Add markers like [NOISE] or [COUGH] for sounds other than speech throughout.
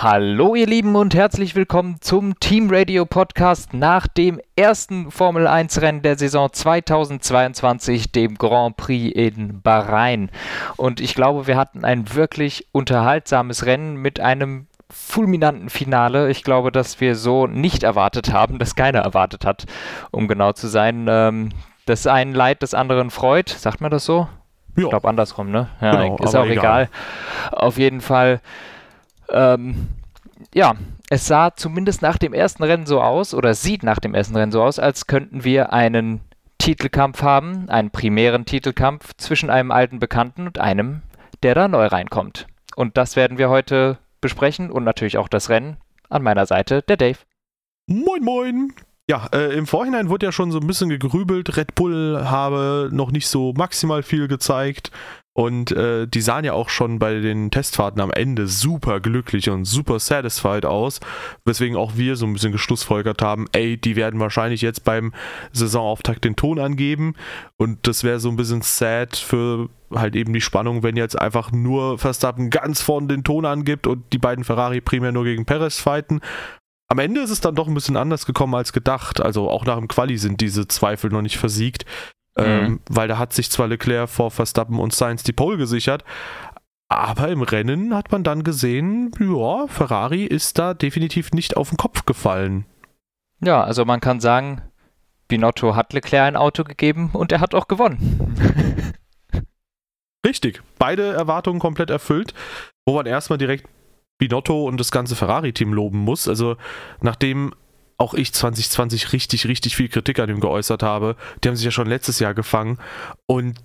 Hallo ihr Lieben und herzlich willkommen zum Team Radio Podcast nach dem ersten Formel 1 Rennen der Saison 2022, dem Grand Prix in Bahrain. Und ich glaube, wir hatten ein wirklich unterhaltsames Rennen mit einem fulminanten Finale. Ich glaube, dass wir so nicht erwartet haben, dass keiner erwartet hat, um genau zu sein. Ähm, das einen Leid des anderen freut, sagt man das so? Ja. Ich glaube andersrum, ne? Ja, genau, ist auch egal. egal. Auf jeden Fall ähm, ja, es sah zumindest nach dem ersten Rennen so aus, oder sieht nach dem ersten Rennen so aus, als könnten wir einen Titelkampf haben, einen primären Titelkampf zwischen einem alten Bekannten und einem, der da neu reinkommt. Und das werden wir heute besprechen und natürlich auch das Rennen. An meiner Seite der Dave. Moin, moin. Ja, äh, im Vorhinein wurde ja schon so ein bisschen gegrübelt. Red Bull habe noch nicht so maximal viel gezeigt. Und äh, die sahen ja auch schon bei den Testfahrten am Ende super glücklich und super satisfied aus, weswegen auch wir so ein bisschen geschlussfolgert haben, ey, die werden wahrscheinlich jetzt beim Saisonauftakt den Ton angeben und das wäre so ein bisschen sad für halt eben die Spannung, wenn jetzt einfach nur Verstappen ganz vorne den Ton angibt und die beiden Ferrari primär nur gegen Perez fighten. Am Ende ist es dann doch ein bisschen anders gekommen als gedacht. Also auch nach dem Quali sind diese Zweifel noch nicht versiegt. Mhm. Ähm, weil da hat sich zwar Leclerc vor Verstappen und Sainz die Pole gesichert, aber im Rennen hat man dann gesehen, ja, Ferrari ist da definitiv nicht auf den Kopf gefallen. Ja, also man kann sagen, Binotto hat Leclerc ein Auto gegeben und er hat auch gewonnen. [LAUGHS] Richtig, beide Erwartungen komplett erfüllt, wo man erstmal direkt Binotto und das ganze Ferrari-Team loben muss. Also nachdem auch ich 2020 richtig, richtig viel Kritik an ihm geäußert habe. Die haben sich ja schon letztes Jahr gefangen und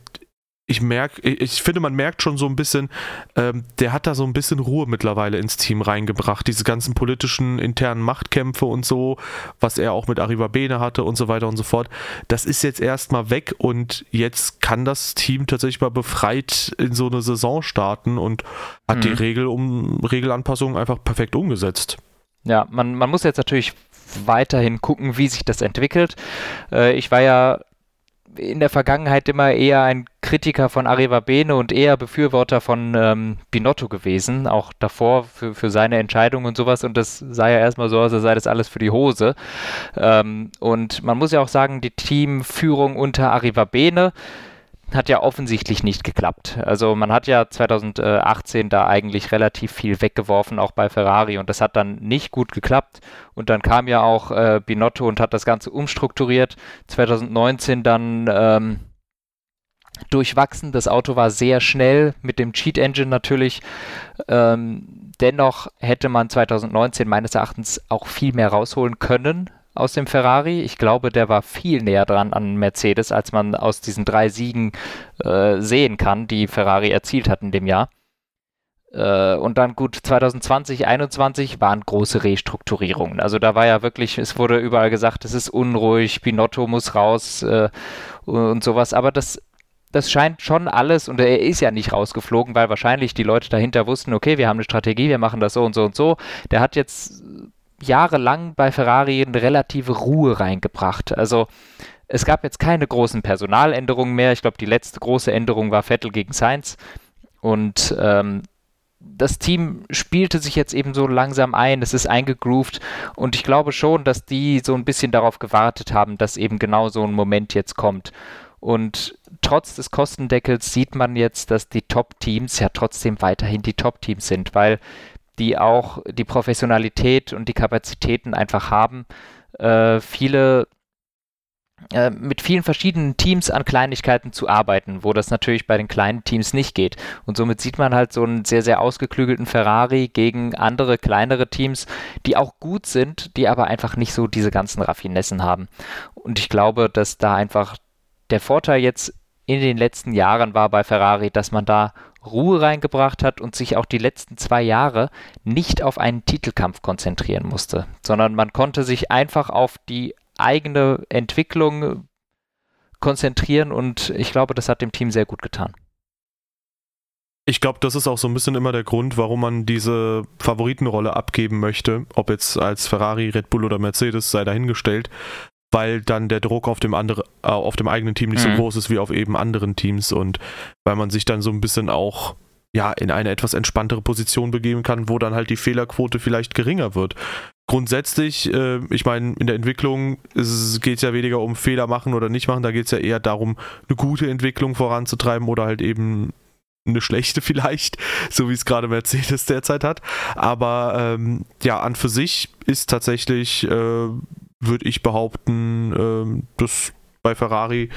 ich merke, ich finde, man merkt schon so ein bisschen, ähm, der hat da so ein bisschen Ruhe mittlerweile ins Team reingebracht. Diese ganzen politischen internen Machtkämpfe und so, was er auch mit Arriva Bene hatte und so weiter und so fort. Das ist jetzt erstmal weg und jetzt kann das Team tatsächlich mal befreit in so eine Saison starten und hat mhm. die Regel um Regelanpassungen einfach perfekt umgesetzt. Ja, man, man muss jetzt natürlich weiterhin gucken, wie sich das entwickelt. Äh, ich war ja in der Vergangenheit immer eher ein Kritiker von Arriva Bene und eher Befürworter von ähm, Binotto gewesen, auch davor für, für seine Entscheidung und sowas. Und das sah ja erstmal so aus, als sei das alles für die Hose. Ähm, und man muss ja auch sagen, die Teamführung unter Arriva Bene hat ja offensichtlich nicht geklappt. Also man hat ja 2018 da eigentlich relativ viel weggeworfen, auch bei Ferrari, und das hat dann nicht gut geklappt. Und dann kam ja auch äh, Binotto und hat das Ganze umstrukturiert. 2019 dann ähm, durchwachsen. Das Auto war sehr schnell mit dem Cheat Engine natürlich. Ähm, dennoch hätte man 2019 meines Erachtens auch viel mehr rausholen können aus dem Ferrari. Ich glaube, der war viel näher dran an Mercedes, als man aus diesen drei Siegen äh, sehen kann, die Ferrari erzielt hat in dem Jahr. Äh, und dann gut, 2020, 2021 waren große Restrukturierungen. Also da war ja wirklich, es wurde überall gesagt, es ist unruhig, Pinotto muss raus äh, und sowas. Aber das das scheint schon alles, und er ist ja nicht rausgeflogen, weil wahrscheinlich die Leute dahinter wussten, okay, wir haben eine Strategie, wir machen das so und so und so. Der hat jetzt jahrelang bei Ferrari eine relative Ruhe reingebracht. Also es gab jetzt keine großen Personaländerungen mehr. Ich glaube, die letzte große Änderung war Vettel gegen Sainz. Und ähm, das Team spielte sich jetzt eben so langsam ein, es ist eingegroovt und ich glaube schon, dass die so ein bisschen darauf gewartet haben, dass eben genau so ein Moment jetzt kommt. Und trotz des Kostendeckels sieht man jetzt, dass die Top-Teams ja trotzdem weiterhin die Top-Teams sind, weil die auch die Professionalität und die Kapazitäten einfach haben, äh, viele äh, mit vielen verschiedenen Teams an Kleinigkeiten zu arbeiten, wo das natürlich bei den kleinen Teams nicht geht. Und somit sieht man halt so einen sehr, sehr ausgeklügelten Ferrari gegen andere kleinere Teams, die auch gut sind, die aber einfach nicht so diese ganzen Raffinessen haben. Und ich glaube, dass da einfach der Vorteil jetzt in den letzten Jahren war bei Ferrari, dass man da Ruhe reingebracht hat und sich auch die letzten zwei Jahre nicht auf einen Titelkampf konzentrieren musste, sondern man konnte sich einfach auf die eigene Entwicklung konzentrieren und ich glaube, das hat dem Team sehr gut getan. Ich glaube, das ist auch so ein bisschen immer der Grund, warum man diese Favoritenrolle abgeben möchte, ob jetzt als Ferrari, Red Bull oder Mercedes, sei dahingestellt, weil dann der Druck auf dem, andere, äh, auf dem eigenen Team nicht mhm. so groß ist wie auf eben anderen Teams und weil man sich dann so ein bisschen auch ja, in eine etwas entspanntere Position begeben kann, wo dann halt die Fehlerquote vielleicht geringer wird. Grundsätzlich, äh, ich meine, in der Entwicklung geht es ja weniger um Fehler machen oder nicht machen, da geht es ja eher darum, eine gute Entwicklung voranzutreiben oder halt eben eine schlechte [LAUGHS] vielleicht, so wie es gerade Mercedes derzeit hat. Aber ähm, ja, an für sich ist tatsächlich, äh, würde ich behaupten, äh, dass bei Ferrari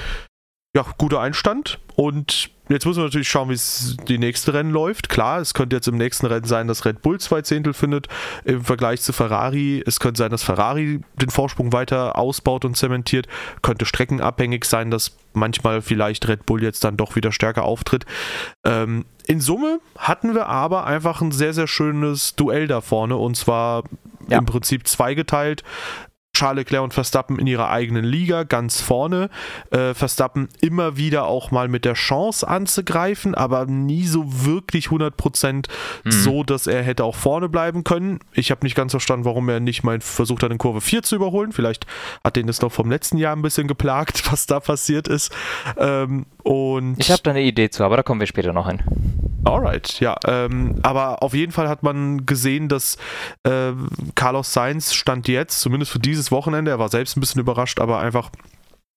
ja guter Einstand und Jetzt muss man natürlich schauen, wie es die nächste Rennen läuft. Klar, es könnte jetzt im nächsten Rennen sein, dass Red Bull zwei Zehntel findet im Vergleich zu Ferrari. Es könnte sein, dass Ferrari den Vorsprung weiter ausbaut und zementiert. Könnte streckenabhängig sein, dass manchmal vielleicht Red Bull jetzt dann doch wieder stärker auftritt. Ähm, in Summe hatten wir aber einfach ein sehr, sehr schönes Duell da vorne und zwar ja. im Prinzip zweigeteilt. Charles Leclerc und Verstappen in ihrer eigenen Liga ganz vorne. Äh, Verstappen immer wieder auch mal mit der Chance anzugreifen, aber nie so wirklich 100% mhm. so, dass er hätte auch vorne bleiben können. Ich habe nicht ganz verstanden, warum er nicht mal versucht hat, in Kurve 4 zu überholen. Vielleicht hat den das noch vom letzten Jahr ein bisschen geplagt, [LAUGHS] was da passiert ist. Ähm, und ich habe da eine Idee zu, aber da kommen wir später noch hin. Alright, ja. Ähm, aber auf jeden Fall hat man gesehen, dass äh, Carlos Sainz stand jetzt, zumindest für dieses Wochenende, er war selbst ein bisschen überrascht, aber einfach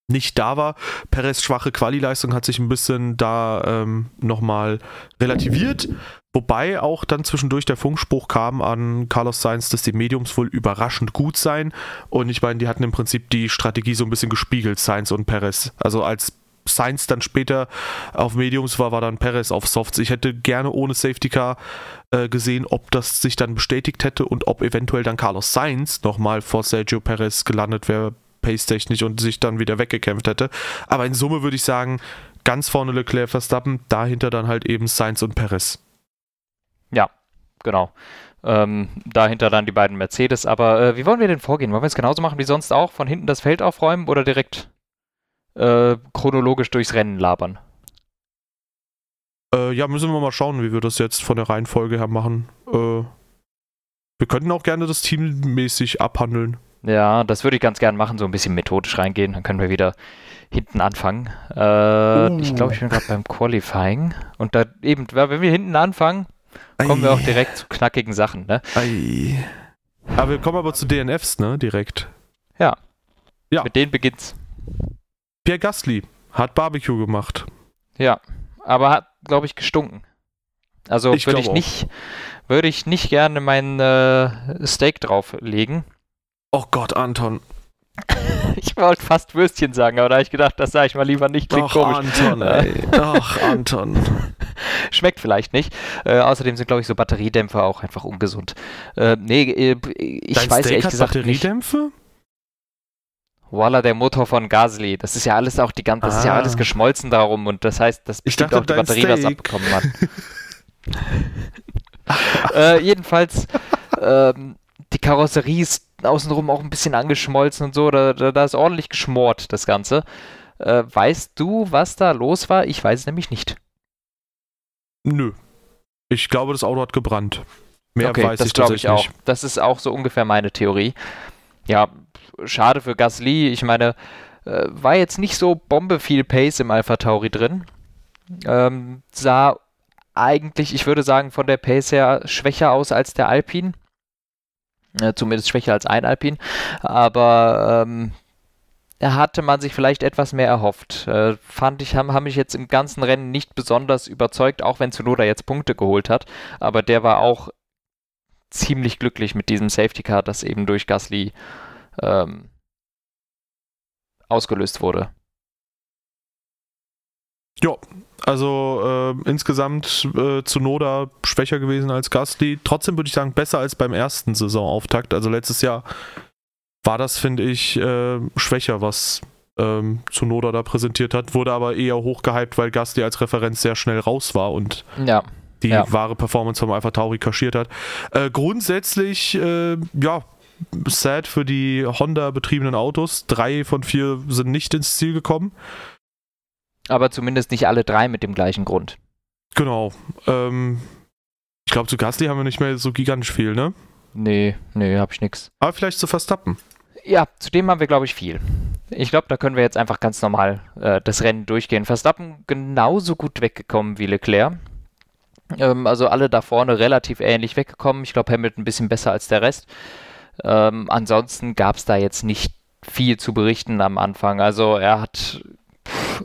nicht da war. Perez schwache Quali-Leistung hat sich ein bisschen da ähm, nochmal relativiert. Wobei auch dann zwischendurch der Funkspruch kam an Carlos Sainz, dass die Mediums wohl überraschend gut seien. Und ich meine, die hatten im Prinzip die Strategie so ein bisschen gespiegelt, Sainz und Perez. Also als Sainz dann später auf Mediums war, war dann Perez auf Softs. Ich hätte gerne ohne Safety Car äh, gesehen, ob das sich dann bestätigt hätte und ob eventuell dann Carlos Sainz nochmal vor Sergio Perez gelandet wäre, pace-technisch und sich dann wieder weggekämpft hätte. Aber in Summe würde ich sagen, ganz vorne Leclerc Verstappen, dahinter dann halt eben Sainz und Perez. Ja, genau. Ähm, dahinter dann die beiden Mercedes. Aber äh, wie wollen wir denn vorgehen? Wollen wir es genauso machen wie sonst auch? Von hinten das Feld aufräumen oder direkt äh, chronologisch durchs Rennen labern. Äh, ja, müssen wir mal schauen, wie wir das jetzt von der Reihenfolge her machen. Äh, wir könnten auch gerne das teammäßig abhandeln. Ja, das würde ich ganz gern machen, so ein bisschen methodisch reingehen. Dann können wir wieder hinten anfangen. Äh, uh. Ich glaube, ich bin gerade beim Qualifying. Und da eben, wenn wir hinten anfangen, kommen Ei. wir auch direkt zu knackigen Sachen, ne? Ei. Aber wir kommen aber zu DNFs, ne? Direkt. Ja. Ja. Mit denen beginnt's. Pierre Gasly hat Barbecue gemacht. Ja, aber hat, glaube ich, gestunken. Also würde ich nicht, würde ich nicht gerne mein äh, Steak drauflegen. Oh Gott, Anton. [LAUGHS] ich wollte fast Würstchen sagen, aber da habe ich gedacht, das sage ich mal lieber nicht. Klingt Doch, komisch. Anton, ey. Doch, Anton. [LAUGHS] Schmeckt vielleicht nicht. Äh, außerdem sind, glaube ich, so Batteriedämpfer auch einfach ungesund. Äh, nee, äh, ich Dein weiß Steak ehrlich hat gesagt Batteriedämpfe? Nicht. Voila, der Motor von Gasly. Das ist ja alles auch die ganze, das ah. ist ja alles ah. geschmolzen darum und das heißt, dass ich dachte, auch die Batterie Steak. das abbekommen hat. [LAUGHS] äh, jedenfalls, ähm, die Karosserie ist außenrum auch ein bisschen angeschmolzen und so, da, da, da ist ordentlich geschmort, das Ganze. Äh, weißt du, was da los war? Ich weiß es nämlich nicht. Nö. Ich glaube, das Auto hat gebrannt. Mehr okay, weiß das ich glaube ich auch. Das ist auch so ungefähr meine Theorie. Ja, schade für Gasly. Ich meine, äh, war jetzt nicht so bombe viel Pace im Alpha Tauri drin. Ähm, sah eigentlich, ich würde sagen, von der Pace her schwächer aus als der Alpine. Äh, zumindest schwächer als ein Alpine. Aber ähm, hatte man sich vielleicht etwas mehr erhofft. Äh, fand ich, haben, haben mich jetzt im ganzen Rennen nicht besonders überzeugt, auch wenn Tsunoda jetzt Punkte geholt hat. Aber der war auch ziemlich glücklich mit diesem Safety Car, das eben durch Gasly ähm, ausgelöst wurde. Ja, also äh, insgesamt äh, Noda schwächer gewesen als Gasly. Trotzdem würde ich sagen, besser als beim ersten Saisonauftakt. Also letztes Jahr war das, finde ich, äh, schwächer, was ähm, Noda da präsentiert hat. Wurde aber eher hochgehypt, weil Gasly als Referenz sehr schnell raus war und ja, die ja. wahre Performance vom Alpha Tauri kaschiert hat. Äh, grundsätzlich, äh, ja, sad für die Honda-betriebenen Autos. Drei von vier sind nicht ins Ziel gekommen. Aber zumindest nicht alle drei mit dem gleichen Grund. Genau. Ähm, ich glaube, zu Gasly haben wir nicht mehr so gigantisch viel, ne? Nee, nee, hab ich nix. Aber vielleicht zu Verstappen. Ja, zudem haben wir, glaube ich, viel. Ich glaube, da können wir jetzt einfach ganz normal äh, das Rennen durchgehen. Verstappen genauso gut weggekommen wie Leclerc. Ähm, also alle da vorne relativ ähnlich weggekommen. Ich glaube, Hamilton ein bisschen besser als der Rest. Ähm, ansonsten gab es da jetzt nicht viel zu berichten am Anfang. Also er hat pff,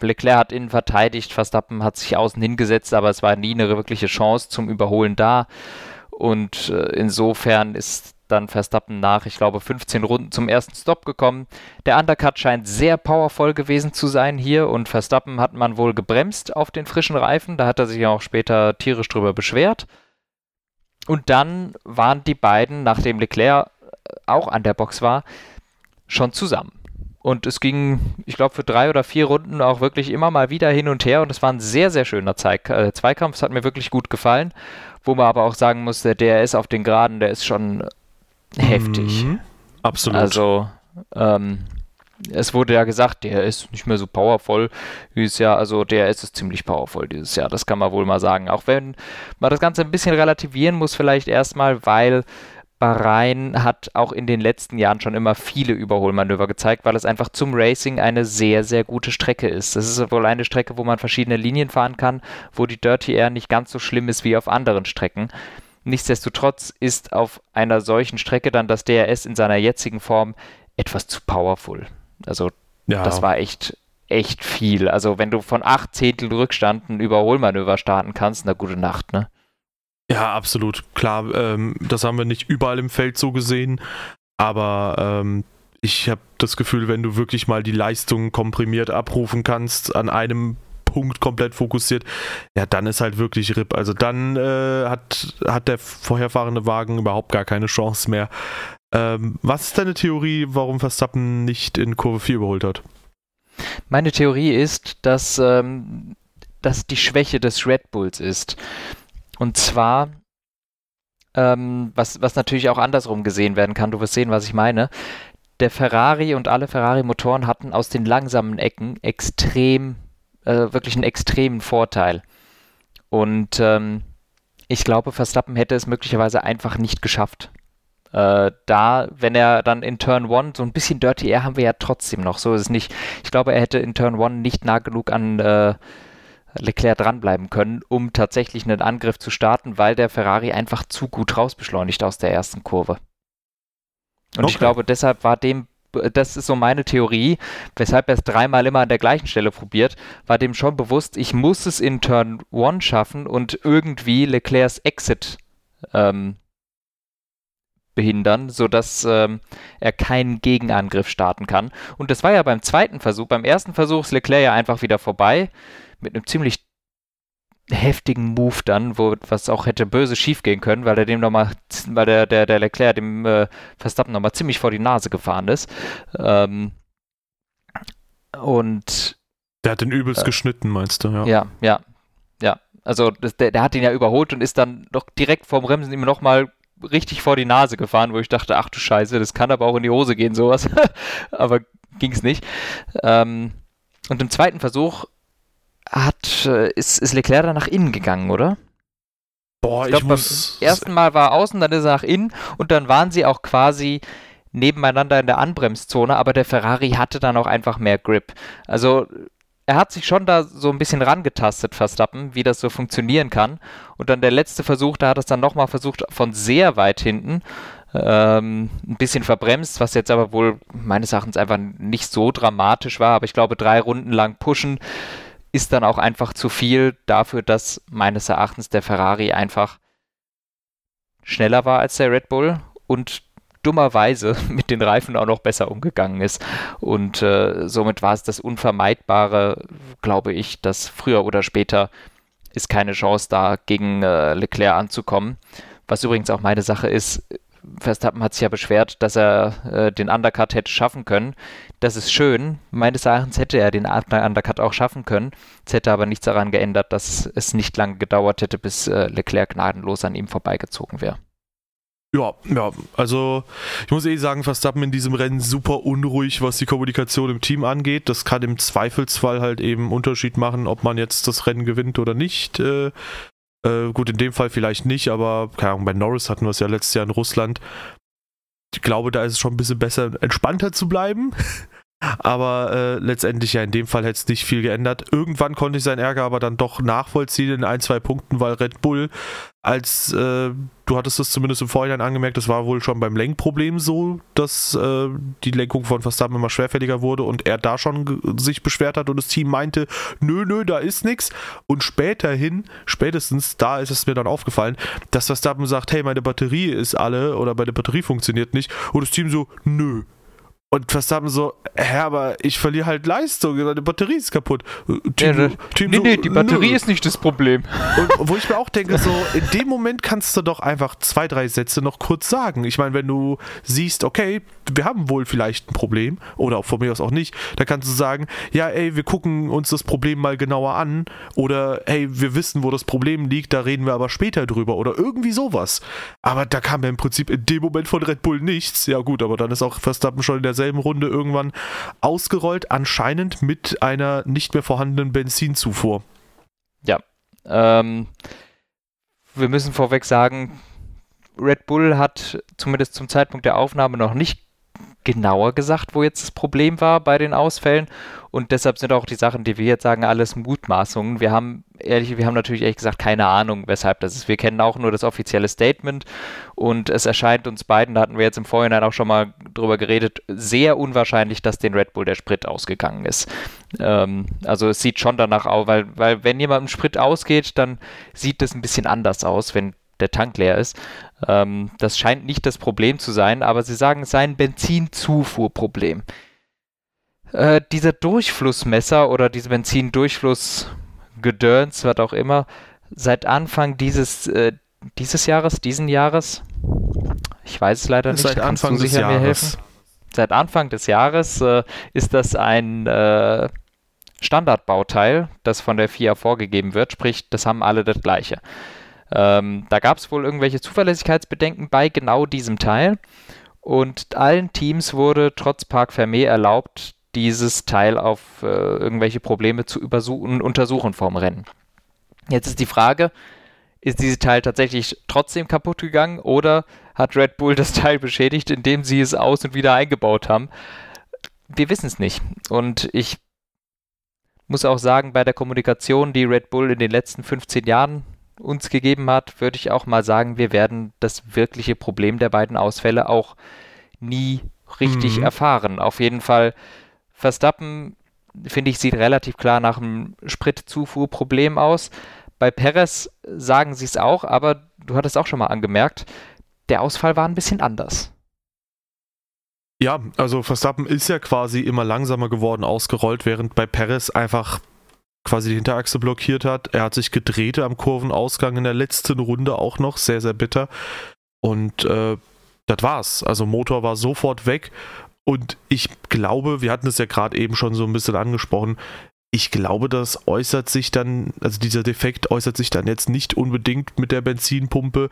Leclerc hat innen verteidigt, Verstappen hat sich außen hingesetzt, aber es war nie eine wirkliche Chance zum Überholen da. Und äh, insofern ist dann Verstappen nach, ich glaube, 15 Runden zum ersten Stop gekommen. Der Undercut scheint sehr powervoll gewesen zu sein hier und Verstappen hat man wohl gebremst auf den frischen Reifen. Da hat er sich auch später tierisch drüber beschwert. Und dann waren die beiden, nachdem Leclerc äh, auch an der Box war, schon zusammen. Und es ging, ich glaube, für drei oder vier Runden auch wirklich immer mal wieder hin und her. Und es war ein sehr, sehr schöner Zeig äh, Zweikampf. Es hat mir wirklich gut gefallen. Wo man aber auch sagen muss, der DRS auf den Geraden, der ist schon heftig. Mhm, absolut. Also, ähm, es wurde ja gesagt, der ist nicht mehr so powervoll dieses Jahr. Also der ist es ziemlich powervoll dieses Jahr, das kann man wohl mal sagen. Auch wenn man das Ganze ein bisschen relativieren muss, vielleicht erstmal, weil Bahrain hat auch in den letzten Jahren schon immer viele Überholmanöver gezeigt, weil es einfach zum Racing eine sehr, sehr gute Strecke ist. Das ist wohl eine Strecke, wo man verschiedene Linien fahren kann, wo die Dirty Air nicht ganz so schlimm ist wie auf anderen Strecken. Nichtsdestotrotz ist auf einer solchen Strecke dann das DRS in seiner jetzigen Form etwas zu powerful. Also ja. das war echt, echt viel. Also wenn du von acht Zehntel Rückstand ein Überholmanöver starten kannst, na gute Nacht, ne? Ja, absolut. Klar, ähm, das haben wir nicht überall im Feld so gesehen, aber ähm, ich habe das Gefühl, wenn du wirklich mal die Leistung komprimiert abrufen kannst, an einem Punkt komplett fokussiert, ja, dann ist halt wirklich RIP. Also dann äh, hat, hat der vorherfahrende Wagen überhaupt gar keine Chance mehr. Ähm, was ist deine Theorie, warum Verstappen nicht in Kurve 4 überholt hat? Meine Theorie ist, dass ähm, das die Schwäche des Red Bulls ist. Und zwar, ähm, was, was natürlich auch andersrum gesehen werden kann, du wirst sehen, was ich meine. Der Ferrari und alle Ferrari-Motoren hatten aus den langsamen Ecken extrem, äh, wirklich einen extremen Vorteil. Und ähm, ich glaube, Verstappen hätte es möglicherweise einfach nicht geschafft. Äh, da, wenn er dann in Turn 1, so ein bisschen Dirty Air haben wir ja trotzdem noch, so ist es nicht. Ich glaube, er hätte in Turn 1 nicht nah genug an äh, Leclerc dranbleiben können, um tatsächlich einen Angriff zu starten, weil der Ferrari einfach zu gut rausbeschleunigt aus der ersten Kurve. Und okay. ich glaube, deshalb war dem, das ist so meine Theorie, weshalb er es dreimal immer an der gleichen Stelle probiert, war dem schon bewusst, ich muss es in Turn 1 schaffen und irgendwie Leclercs Exit ähm, behindern, sodass ähm, er keinen Gegenangriff starten kann. Und das war ja beim zweiten Versuch. Beim ersten Versuch ist Leclerc ja einfach wieder vorbei mit einem ziemlich heftigen Move dann, wo was auch hätte böse schief gehen können, weil er dem nochmal, weil der, der, der Leclerc dem äh, Verstappen nochmal ziemlich vor die Nase gefahren ist. Ähm, und der hat den übelst äh, geschnitten, meinst du, ja. Ja, ja, ja. Also das, der, der hat ihn ja überholt und ist dann doch direkt vorm Bremsen ihm nochmal richtig vor die Nase gefahren, wo ich dachte, ach du Scheiße, das kann aber auch in die Hose gehen, sowas. [LAUGHS] aber ging es nicht. Ähm, und im zweiten Versuch hat, äh, ist, ist Leclerc dann nach innen gegangen, oder? Boah, ich, glaub, ich muss. Beim ersten Mal war er außen, dann ist er nach innen und dann waren sie auch quasi nebeneinander in der Anbremszone, aber der Ferrari hatte dann auch einfach mehr Grip. Also er hat sich schon da so ein bisschen rangetastet, Verstappen, wie das so funktionieren kann. Und dann der letzte Versuch, da hat es dann nochmal versucht, von sehr weit hinten ähm, ein bisschen verbremst, was jetzt aber wohl meines Erachtens einfach nicht so dramatisch war. Aber ich glaube, drei Runden lang pushen ist dann auch einfach zu viel dafür, dass meines Erachtens der Ferrari einfach schneller war als der Red Bull und dummerweise [LAUGHS] mit den Reifen auch noch besser umgegangen ist. Und äh, somit war es das Unvermeidbare, glaube ich, dass früher oder später ist keine Chance da, gegen äh, Leclerc anzukommen. Was übrigens auch meine Sache ist, Verstappen hat sich ja beschwert, dass er äh, den Undercut hätte schaffen können. Das ist schön. Meines Erachtens hätte er den Undercut auch schaffen können. Es hätte aber nichts daran geändert, dass es nicht lange gedauert hätte, bis äh, Leclerc gnadenlos an ihm vorbeigezogen wäre. Ja, ja, also ich muss eh sagen, Verstappen in diesem Rennen super unruhig, was die Kommunikation im Team angeht. Das kann im Zweifelsfall halt eben Unterschied machen, ob man jetzt das Rennen gewinnt oder nicht. Äh, äh, gut, in dem Fall vielleicht nicht, aber keine Ahnung, bei Norris hatten wir es ja letztes Jahr in Russland. Ich glaube, da ist es schon ein bisschen besser, entspannter zu bleiben. [LAUGHS] Aber äh, letztendlich ja in dem Fall hätte es nicht viel geändert. Irgendwann konnte ich seinen Ärger aber dann doch nachvollziehen in ein, zwei Punkten, weil Red Bull als, äh, du hattest es zumindest im Vorhinein angemerkt, das war wohl schon beim Lenkproblem so, dass äh, die Lenkung von Verstappen immer schwerfälliger wurde und er da schon sich beschwert hat und das Team meinte, nö, nö, da ist nichts. Und späterhin, spätestens da ist es mir dann aufgefallen, dass Verstappen sagt, hey, meine Batterie ist alle oder meine Batterie funktioniert nicht und das Team so, nö, und Verstappen so, hä, aber ich verliere halt Leistung, meine Batterie ist kaputt. Team, ja, Team nee, so, nee, die Batterie nö. ist nicht das Problem. Und wo ich mir auch denke, so, in dem Moment kannst du doch einfach zwei, drei Sätze noch kurz sagen. Ich meine, wenn du siehst, okay, wir haben wohl vielleicht ein Problem, oder auch von mir aus auch nicht, dann kannst du sagen, ja, ey, wir gucken uns das Problem mal genauer an, oder hey, wir wissen, wo das Problem liegt, da reden wir aber später drüber, oder irgendwie sowas. Aber da kam ja im Prinzip in dem Moment von Red Bull nichts. Ja gut, aber dann ist auch Verstappen schon in der derselben Runde irgendwann ausgerollt, anscheinend mit einer nicht mehr vorhandenen Benzinzufuhr. Ja. Ähm, wir müssen vorweg sagen, Red Bull hat zumindest zum Zeitpunkt der Aufnahme noch nicht genauer gesagt, wo jetzt das Problem war bei den Ausfällen. Und deshalb sind auch die Sachen, die wir jetzt sagen, alles Mutmaßungen. Wir haben ehrlich, wir haben natürlich ehrlich gesagt keine Ahnung, weshalb das ist. Wir kennen auch nur das offizielle Statement und es erscheint uns beiden, da hatten wir jetzt im Vorhinein auch schon mal drüber geredet, sehr unwahrscheinlich, dass den Red Bull der Sprit ausgegangen ist. Ähm, also es sieht schon danach aus, weil, weil wenn jemandem Sprit ausgeht, dann sieht das ein bisschen anders aus, wenn der Tank leer ist. Ähm, das scheint nicht das Problem zu sein, aber sie sagen, es sei ein Benzinzufuhrproblem. Äh, dieser Durchflussmesser oder diese Benzindurchflussgedöns, was auch immer, seit Anfang dieses, äh, dieses Jahres, diesen Jahres, ich weiß es leider nicht, seit kannst Anfang du sicher mir helfen? Seit Anfang des Jahres äh, ist das ein äh, Standardbauteil, das von der FIA vorgegeben wird, sprich, das haben alle das gleiche. Ähm, da gab es wohl irgendwelche Zuverlässigkeitsbedenken bei genau diesem Teil. Und allen Teams wurde trotz Park Fermé erlaubt, dieses Teil auf äh, irgendwelche Probleme zu untersuchen vorm Rennen. Jetzt ist die Frage, ist dieses Teil tatsächlich trotzdem kaputt gegangen oder hat Red Bull das Teil beschädigt, indem sie es aus und wieder eingebaut haben? Wir wissen es nicht. Und ich muss auch sagen, bei der Kommunikation, die Red Bull in den letzten 15 Jahren uns gegeben hat, würde ich auch mal sagen, wir werden das wirkliche Problem der beiden Ausfälle auch nie richtig mhm. erfahren. Auf jeden Fall, Verstappen, finde ich, sieht relativ klar nach einem Spritzufuhrproblem aus. Bei Perez sagen sie es auch, aber du hattest auch schon mal angemerkt, der Ausfall war ein bisschen anders. Ja, also Verstappen ist ja quasi immer langsamer geworden ausgerollt, während bei Perez einfach quasi die Hinterachse blockiert hat. Er hat sich gedreht am Kurvenausgang in der letzten Runde auch noch, sehr, sehr bitter. Und äh, das war's. Also Motor war sofort weg. Und ich glaube, wir hatten es ja gerade eben schon so ein bisschen angesprochen, ich glaube, das äußert sich dann, also dieser Defekt äußert sich dann jetzt nicht unbedingt mit der Benzinpumpe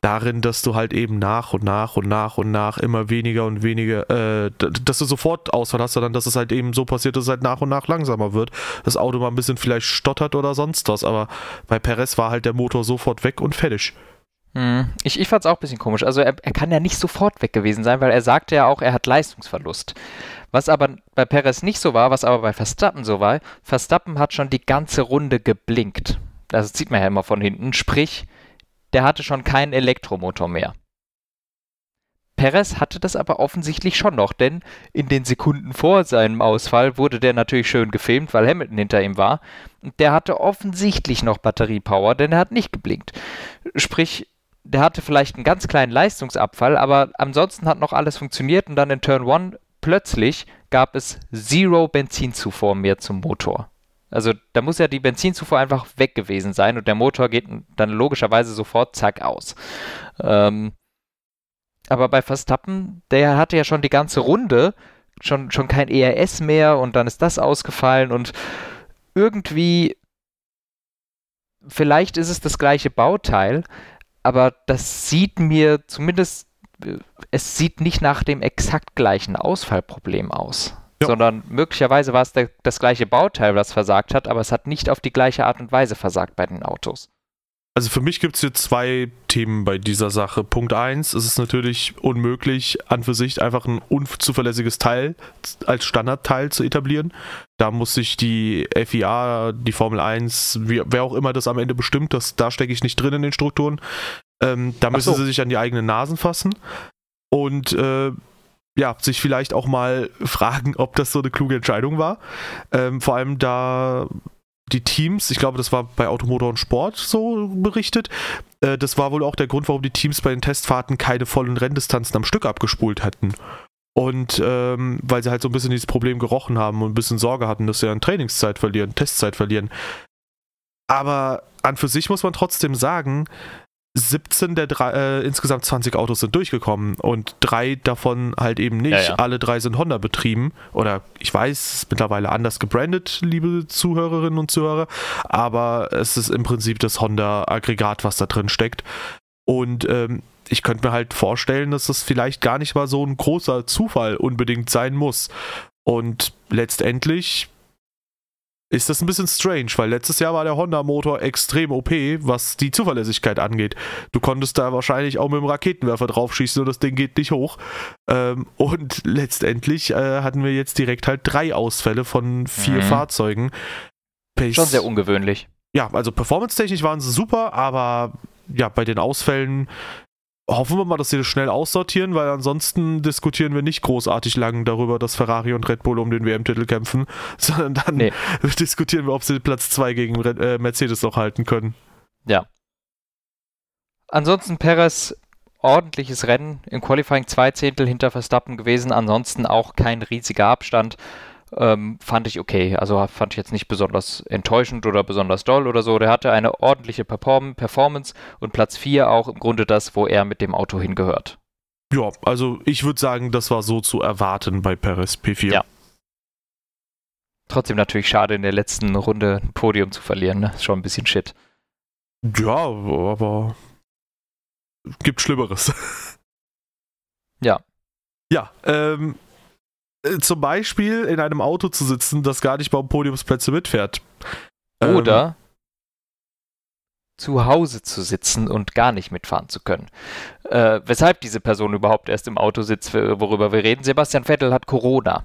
darin, dass du halt eben nach und nach und nach und nach immer weniger und weniger, äh, dass du sofort Ausfall hast, sondern dass es halt eben so passiert, dass es halt nach und nach langsamer wird. Das Auto mal ein bisschen vielleicht stottert oder sonst was, aber bei Perez war halt der Motor sofort weg und fertig. Hm. Ich, ich fand es auch ein bisschen komisch. Also er, er kann ja nicht sofort weg gewesen sein, weil er sagte ja auch, er hat Leistungsverlust. Was aber bei Perez nicht so war, was aber bei Verstappen so war, Verstappen hat schon die ganze Runde geblinkt. Das sieht man ja immer von hinten. Sprich, der hatte schon keinen Elektromotor mehr. Perez hatte das aber offensichtlich schon noch, denn in den Sekunden vor seinem Ausfall wurde der natürlich schön gefilmt, weil Hamilton hinter ihm war. Und der hatte offensichtlich noch Batteriepower, denn er hat nicht geblinkt. Sprich, der hatte vielleicht einen ganz kleinen Leistungsabfall, aber ansonsten hat noch alles funktioniert und dann in Turn 1 plötzlich gab es Zero Benzinzufuhr mehr zum Motor. Also da muss ja die Benzinzufuhr einfach weg gewesen sein und der Motor geht dann logischerweise sofort zack aus. Ähm, aber bei Verstappen, der hatte ja schon die ganze Runde, schon, schon kein ERS mehr und dann ist das ausgefallen und irgendwie, vielleicht ist es das gleiche Bauteil, aber das sieht mir zumindest, es sieht nicht nach dem exakt gleichen Ausfallproblem aus. Ja. Sondern möglicherweise war es der, das gleiche Bauteil, was versagt hat, aber es hat nicht auf die gleiche Art und Weise versagt bei den Autos. Also für mich gibt es hier zwei Themen bei dieser Sache. Punkt 1, es ist natürlich unmöglich, an für sich einfach ein unzuverlässiges Teil als Standardteil zu etablieren. Da muss sich die FIA, die Formel 1, wie, wer auch immer das am Ende bestimmt, das, da stecke ich nicht drin in den Strukturen. Ähm, da müssen so. sie sich an die eigenen Nasen fassen. Und äh, ja, sich vielleicht auch mal [LAUGHS] fragen, ob das so eine kluge Entscheidung war. Ähm, vor allem da die Teams, ich glaube, das war bei Automotor und Sport so berichtet, äh, das war wohl auch der Grund, warum die Teams bei den Testfahrten keine vollen Renndistanzen am Stück abgespult hatten. Und ähm, weil sie halt so ein bisschen dieses Problem gerochen haben und ein bisschen Sorge hatten, dass sie an Trainingszeit verlieren, Testzeit verlieren. Aber an für sich muss man trotzdem sagen, 17 der drei, äh, insgesamt 20 Autos sind durchgekommen und drei davon halt eben nicht. Ja, ja. Alle drei sind Honda betrieben oder ich weiß, es ist mittlerweile anders gebrandet, liebe Zuhörerinnen und Zuhörer, aber es ist im Prinzip das Honda-Aggregat, was da drin steckt. Und ähm, ich könnte mir halt vorstellen, dass das vielleicht gar nicht mal so ein großer Zufall unbedingt sein muss. Und letztendlich ist das ein bisschen strange, weil letztes Jahr war der Honda-Motor extrem OP, was die Zuverlässigkeit angeht. Du konntest da wahrscheinlich auch mit dem Raketenwerfer draufschießen und das Ding geht nicht hoch. Ähm, und [LAUGHS] letztendlich äh, hatten wir jetzt direkt halt drei Ausfälle von vier mhm. Fahrzeugen. Pace, Schon sehr ungewöhnlich. Ja, also performance-technisch waren sie super, aber ja, bei den Ausfällen hoffen wir mal, dass sie das schnell aussortieren, weil ansonsten diskutieren wir nicht großartig lang darüber, dass Ferrari und Red Bull um den WM-Titel kämpfen, [LAUGHS] sondern dann nee. [LAUGHS] diskutieren wir, ob sie Platz 2 gegen Red, äh, Mercedes noch halten können. Ja. Ansonsten Perez ordentliches Rennen im Qualifying zwei Zehntel hinter Verstappen gewesen, ansonsten auch kein riesiger Abstand ähm, fand ich okay. Also fand ich jetzt nicht besonders enttäuschend oder besonders doll oder so. Der hatte eine ordentliche Perform Performance und Platz 4 auch im Grunde das, wo er mit dem Auto hingehört. Ja, also ich würde sagen, das war so zu erwarten bei Perez P4. Ja. Trotzdem natürlich schade, in der letzten Runde ein Podium zu verlieren. Ne? Ist schon ein bisschen shit. Ja, aber gibt Schlimmeres. [LAUGHS] Ja. Ja, ähm, äh, zum Beispiel in einem Auto zu sitzen, das gar nicht mal um Podiumsplätze mitfährt. Oder ähm, zu Hause zu sitzen und gar nicht mitfahren zu können. Äh, weshalb diese Person überhaupt erst im Auto sitzt, worüber wir reden. Sebastian Vettel hat Corona.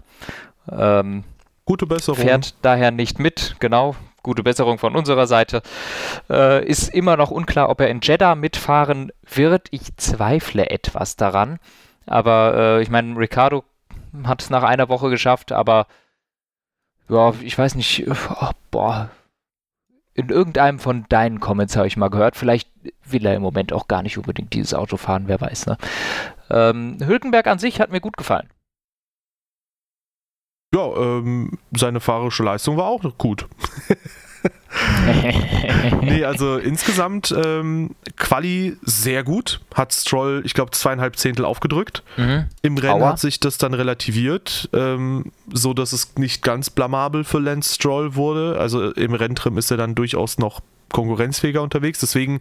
Ähm, Gute Besserung. Fährt daher nicht mit, genau. Gute Besserung von unserer Seite. Äh, ist immer noch unklar, ob er in Jeddah mitfahren wird. Ich zweifle etwas daran. Aber äh, ich meine, Ricardo hat es nach einer Woche geschafft, aber ja, ich weiß nicht, oh, boah, in irgendeinem von deinen Comments habe ich mal gehört, vielleicht will er im Moment auch gar nicht unbedingt dieses Auto fahren, wer weiß, ne? Ähm, Hülkenberg an sich hat mir gut gefallen. Ja, ähm, seine fahrerische Leistung war auch gut. [LAUGHS] [LAUGHS] nee, also [LAUGHS] insgesamt ähm, Quali sehr gut. Hat Stroll, ich glaube, zweieinhalb Zehntel aufgedrückt. Mhm. Im Rennen Aua. hat sich das dann relativiert, ähm, so dass es nicht ganz blamabel für Lance Stroll wurde. Also im Renntrim ist er dann durchaus noch konkurrenzfähiger unterwegs. Deswegen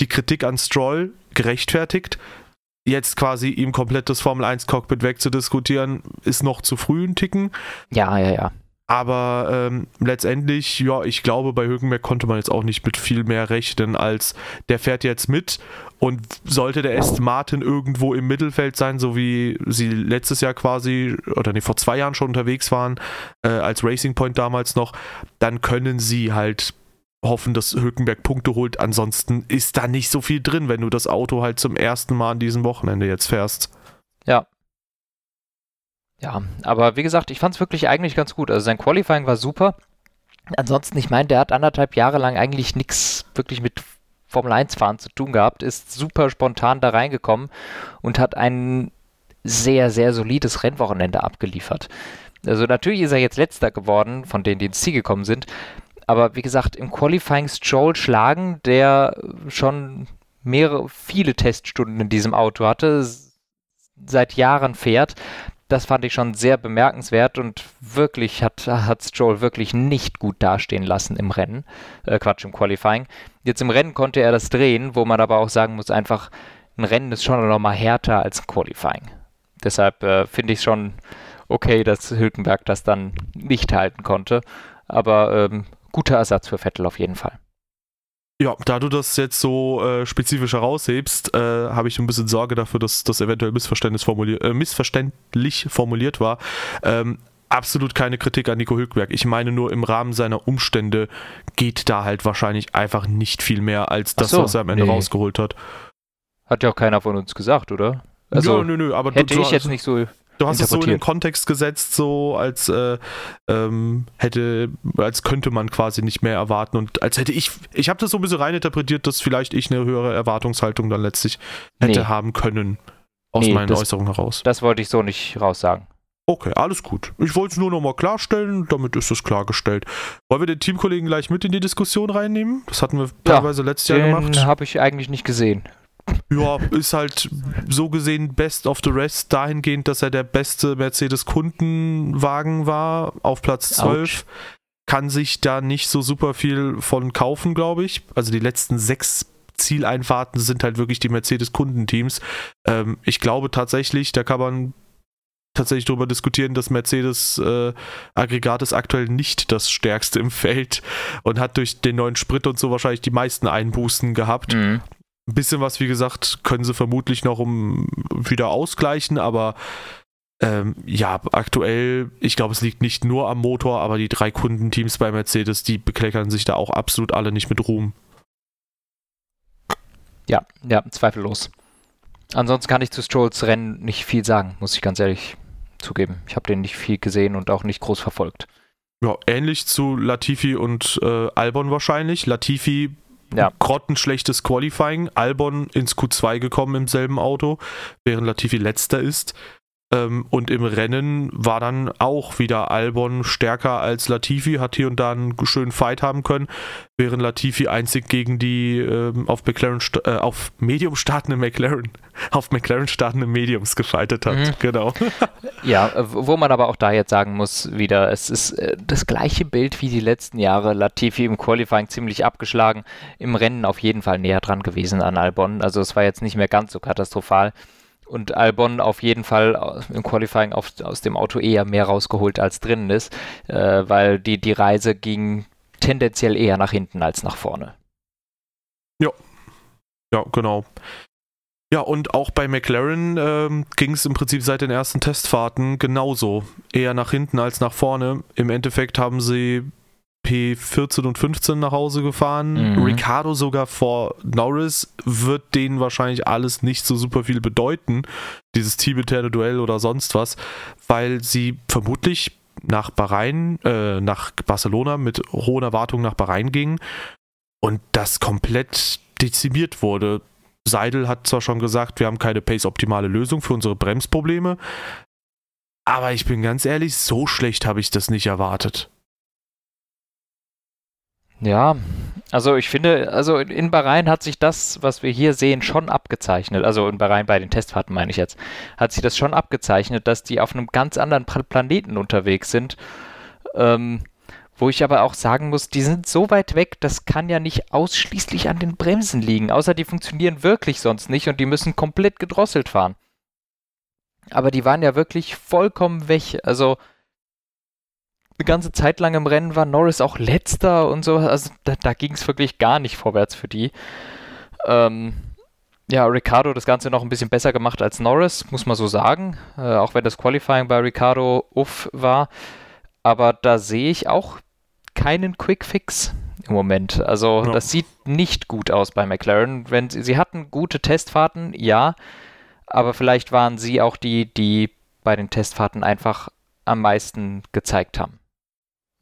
die Kritik an Stroll gerechtfertigt. Jetzt quasi ihm komplett das Formel 1 Cockpit wegzudiskutieren, ist noch zu früh ein Ticken. Ja, ja, ja. Aber ähm, letztendlich, ja, ich glaube, bei Hülkenberg konnte man jetzt auch nicht mit viel mehr rechnen, als der fährt jetzt mit und sollte der Aston Martin irgendwo im Mittelfeld sein, so wie sie letztes Jahr quasi, oder nee, vor zwei Jahren schon unterwegs waren, äh, als Racing Point damals noch, dann können sie halt hoffen, dass Hülkenberg Punkte holt. Ansonsten ist da nicht so viel drin, wenn du das Auto halt zum ersten Mal an diesem Wochenende jetzt fährst. Ja, aber wie gesagt, ich fand es wirklich eigentlich ganz gut. Also sein Qualifying war super. Ansonsten, ich meine, der hat anderthalb Jahre lang eigentlich nichts wirklich mit Formel 1 fahren zu tun gehabt, ist super spontan da reingekommen und hat ein sehr, sehr solides Rennwochenende abgeliefert. Also natürlich ist er jetzt letzter geworden, von denen, die ins Ziel gekommen sind. Aber wie gesagt, im Qualifying Stroll schlagen, der schon mehrere, viele Teststunden in diesem Auto hatte, seit Jahren fährt, das fand ich schon sehr bemerkenswert und wirklich hat, hat Stroll wirklich nicht gut dastehen lassen im Rennen. Äh, Quatsch, im Qualifying. Jetzt im Rennen konnte er das drehen, wo man aber auch sagen muss, einfach, ein Rennen ist schon noch mal härter als ein Qualifying. Deshalb äh, finde ich schon okay, dass Hülkenberg das dann nicht halten konnte. Aber ähm, guter Ersatz für Vettel auf jeden Fall. Ja, da du das jetzt so äh, spezifisch heraushebst, äh, habe ich ein bisschen Sorge dafür, dass das eventuell missverständlich, formulier äh, missverständlich formuliert war. Ähm, absolut keine Kritik an Nico Hülkenberg. Ich meine nur, im Rahmen seiner Umstände geht da halt wahrscheinlich einfach nicht viel mehr als das, so, was er am Ende nee. rausgeholt hat. Hat ja auch keiner von uns gesagt, oder? Also, ja, nö, nö, aber hätte du, ich jetzt nicht so Du hast es so in den Kontext gesetzt, so als äh, ähm, hätte, als könnte man quasi nicht mehr erwarten und als hätte ich, ich habe das so ein bisschen reininterpretiert, dass vielleicht ich eine höhere Erwartungshaltung dann letztlich hätte nee. haben können aus nee, meinen das, Äußerungen heraus. Das wollte ich so nicht raussagen. Okay, alles gut. Ich wollte es nur nochmal klarstellen, damit ist es klargestellt. Wollen wir den Teamkollegen gleich mit in die Diskussion reinnehmen? Das hatten wir teilweise ja, letztes Jahr gemacht. habe ich eigentlich nicht gesehen. Ja, ist halt so gesehen best of the rest dahingehend, dass er der beste Mercedes-Kundenwagen war auf Platz 12. Ouch. Kann sich da nicht so super viel von kaufen, glaube ich. Also die letzten sechs Zieleinfahrten sind halt wirklich die Mercedes-Kundenteams. Ähm, ich glaube tatsächlich, da kann man tatsächlich darüber diskutieren, dass Mercedes äh, Aggregat ist aktuell nicht das stärkste im Feld und hat durch den neuen Sprit und so wahrscheinlich die meisten Einbußen gehabt. Mhm. Ein bisschen was, wie gesagt, können sie vermutlich noch um wieder ausgleichen, aber ähm, ja, aktuell, ich glaube, es liegt nicht nur am Motor, aber die drei Kundenteams bei Mercedes, die bekleckern sich da auch absolut alle nicht mit Ruhm. Ja, ja, zweifellos. Ansonsten kann ich zu Strolls Rennen nicht viel sagen, muss ich ganz ehrlich zugeben. Ich habe den nicht viel gesehen und auch nicht groß verfolgt. Ja, ähnlich zu Latifi und äh, Albon wahrscheinlich. Latifi ja. grottenschlechtes Qualifying. Albon ins Q2 gekommen im selben Auto, während Latifi letzter ist. Ähm, und im Rennen war dann auch wieder Albon stärker als Latifi, hat hier und da einen schönen Fight haben können, während Latifi einzig gegen die ähm, auf McLaren äh, auf Medium startende McLaren, [LAUGHS] auf McLaren startende Mediums gefightet hat. Mhm. Genau. [LAUGHS] Ja, wo man aber auch da jetzt sagen muss, wieder, es ist äh, das gleiche Bild wie die letzten Jahre. Latifi im Qualifying ziemlich abgeschlagen, im Rennen auf jeden Fall näher dran gewesen an Albon. Also es war jetzt nicht mehr ganz so katastrophal und Albon auf jeden Fall im Qualifying auf, aus dem Auto eher mehr rausgeholt als drinnen ist, äh, weil die, die Reise ging tendenziell eher nach hinten als nach vorne. Ja, ja, genau. Ja, und auch bei McLaren ähm, ging es im Prinzip seit den ersten Testfahrten genauso. Eher nach hinten als nach vorne. Im Endeffekt haben sie P14 und 15 nach Hause gefahren. Mhm. Ricardo sogar vor Norris wird denen wahrscheinlich alles nicht so super viel bedeuten, dieses teaminterne Duell oder sonst was, weil sie vermutlich nach Bahrain, äh, nach Barcelona mit hohen Erwartungen nach Bahrain gingen und das komplett dezimiert wurde. Seidel hat zwar schon gesagt, wir haben keine pace-optimale Lösung für unsere Bremsprobleme, aber ich bin ganz ehrlich, so schlecht habe ich das nicht erwartet. Ja, also ich finde, also in Bahrain hat sich das, was wir hier sehen, schon abgezeichnet. Also in Bahrain bei den Testfahrten meine ich jetzt, hat sich das schon abgezeichnet, dass die auf einem ganz anderen Planeten unterwegs sind. Ähm, wo ich aber auch sagen muss, die sind so weit weg, das kann ja nicht ausschließlich an den Bremsen liegen, außer die funktionieren wirklich sonst nicht und die müssen komplett gedrosselt fahren. Aber die waren ja wirklich vollkommen weg. Also eine ganze Zeit lang im Rennen war Norris auch letzter und so. Also da, da ging es wirklich gar nicht vorwärts für die. Ähm, ja, Ricardo das Ganze noch ein bisschen besser gemacht als Norris, muss man so sagen. Äh, auch wenn das Qualifying bei Ricardo uff war. Aber da sehe ich auch keinen Quick-Fix im Moment. Also ja. das sieht nicht gut aus bei McLaren. Wenn sie, sie hatten gute Testfahrten, ja, aber vielleicht waren sie auch die, die bei den Testfahrten einfach am meisten gezeigt haben.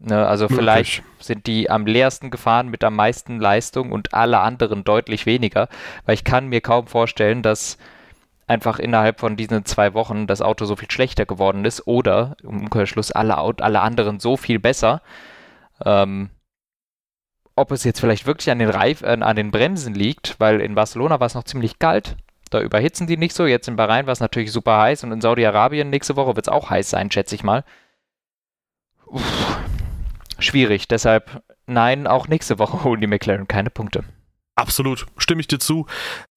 Ne, also Möglich. vielleicht sind die am leersten gefahren mit am meisten Leistung und alle anderen deutlich weniger, weil ich kann mir kaum vorstellen, dass einfach innerhalb von diesen zwei Wochen das Auto so viel schlechter geworden ist oder im Umkehrschluss alle, alle anderen so viel besser. Ähm, ob es jetzt vielleicht wirklich an den, Reif äh, an den Bremsen liegt, weil in Barcelona war es noch ziemlich kalt, da überhitzen die nicht so. Jetzt in Bahrain war es natürlich super heiß und in Saudi-Arabien nächste Woche wird es auch heiß sein, schätze ich mal. Uff schwierig. Deshalb nein, auch nächste Woche holen die McLaren keine Punkte. Absolut, stimme ich dir zu.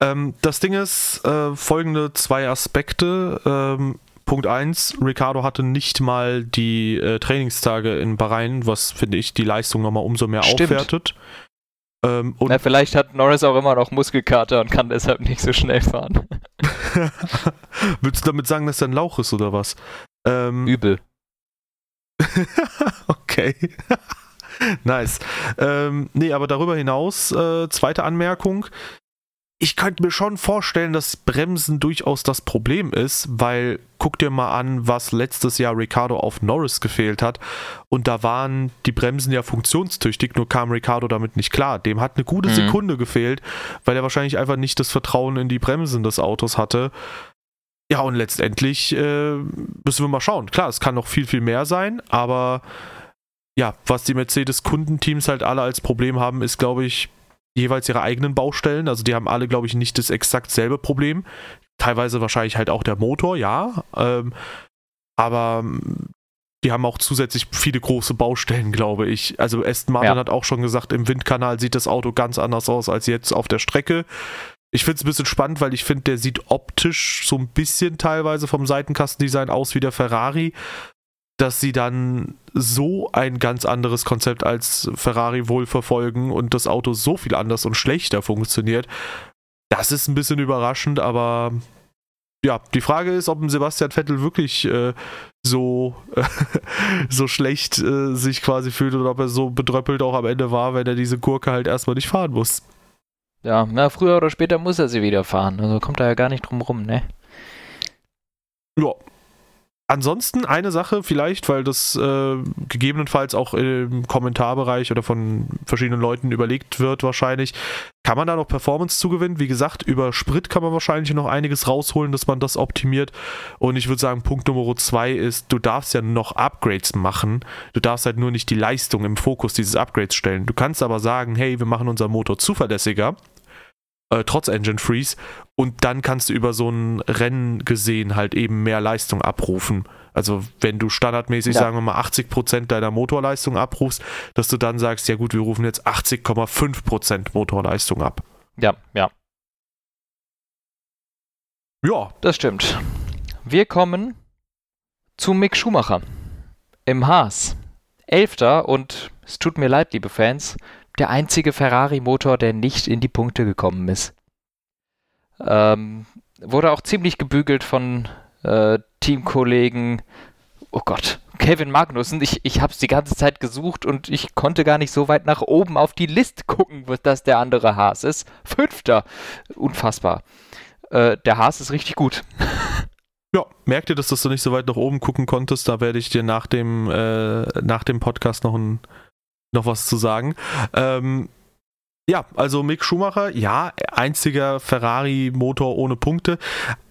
Ähm, das Ding ist, äh, folgende zwei Aspekte. Ähm, Punkt 1, Ricardo hatte nicht mal die äh, Trainingstage in Bahrain, was finde ich die Leistung nochmal umso mehr Stimmt. aufwertet. Ähm, Na, vielleicht hat Norris auch immer noch Muskelkater und kann deshalb nicht so schnell fahren. [LAUGHS] Willst du damit sagen, dass er ein Lauch ist oder was? Ähm, Übel. [LAUGHS] okay. [LAUGHS] nice. Ähm, nee, aber darüber hinaus, äh, zweite Anmerkung. Ich könnte mir schon vorstellen, dass Bremsen durchaus das Problem ist, weil guck dir mal an, was letztes Jahr Ricardo auf Norris gefehlt hat. Und da waren die Bremsen ja funktionstüchtig, nur kam Ricardo damit nicht klar. Dem hat eine gute mhm. Sekunde gefehlt, weil er wahrscheinlich einfach nicht das Vertrauen in die Bremsen des Autos hatte. Ja, und letztendlich äh, müssen wir mal schauen. Klar, es kann noch viel, viel mehr sein, aber ja, was die Mercedes-Kundenteams halt alle als Problem haben, ist, glaube ich, jeweils ihre eigenen Baustellen. Also die haben alle, glaube ich, nicht das exakt selbe Problem. Teilweise wahrscheinlich halt auch der Motor, ja. Ähm, aber ähm, die haben auch zusätzlich viele große Baustellen, glaube ich. Also Aston Martin ja. hat auch schon gesagt, im Windkanal sieht das Auto ganz anders aus als jetzt auf der Strecke. Ich finde es ein bisschen spannend, weil ich finde, der sieht optisch so ein bisschen teilweise vom Seitenkastendesign aus wie der Ferrari. Dass sie dann so ein ganz anderes Konzept als Ferrari wohl verfolgen und das Auto so viel anders und schlechter funktioniert, das ist ein bisschen überraschend, aber ja, die Frage ist, ob ein Sebastian Vettel wirklich äh, so, äh, [LAUGHS] so schlecht äh, sich quasi fühlt oder ob er so bedröppelt auch am Ende war, wenn er diese Gurke halt erstmal nicht fahren muss. Ja, na, früher oder später muss er sie wieder fahren. Also kommt er ja gar nicht drum rum, ne? Ja. Ansonsten eine Sache vielleicht, weil das äh, gegebenenfalls auch im Kommentarbereich oder von verschiedenen Leuten überlegt wird wahrscheinlich, kann man da noch Performance zugewinnen? Wie gesagt, über Sprit kann man wahrscheinlich noch einiges rausholen, dass man das optimiert. Und ich würde sagen, Punkt Nummer zwei ist, du darfst ja noch Upgrades machen. Du darfst halt nur nicht die Leistung im Fokus dieses Upgrades stellen. Du kannst aber sagen, hey, wir machen unseren Motor zuverlässiger äh, trotz Engine Freeze. Und dann kannst du über so ein Rennen gesehen halt eben mehr Leistung abrufen. Also wenn du standardmäßig, ja. sagen wir mal, 80% deiner Motorleistung abrufst, dass du dann sagst, ja gut, wir rufen jetzt 80,5% Motorleistung ab. Ja, ja. Ja. Das stimmt. Wir kommen zu Mick Schumacher im Haas. Elfter und es tut mir leid, liebe Fans, der einzige Ferrari-Motor, der nicht in die Punkte gekommen ist. Ähm, wurde auch ziemlich gebügelt von äh, Teamkollegen. Oh Gott, Kevin Magnussen. Ich, ich habe es die ganze Zeit gesucht und ich konnte gar nicht so weit nach oben auf die Liste gucken, dass der andere Haas ist. Fünfter. Unfassbar. Äh, der Haas ist richtig gut. [LAUGHS] Ja, merkt ihr, dass du nicht so weit nach oben gucken konntest? Da werde ich dir nach dem, äh, nach dem Podcast noch ein noch was zu sagen. Ähm, ja, also Mick Schumacher, ja, einziger Ferrari-Motor ohne Punkte.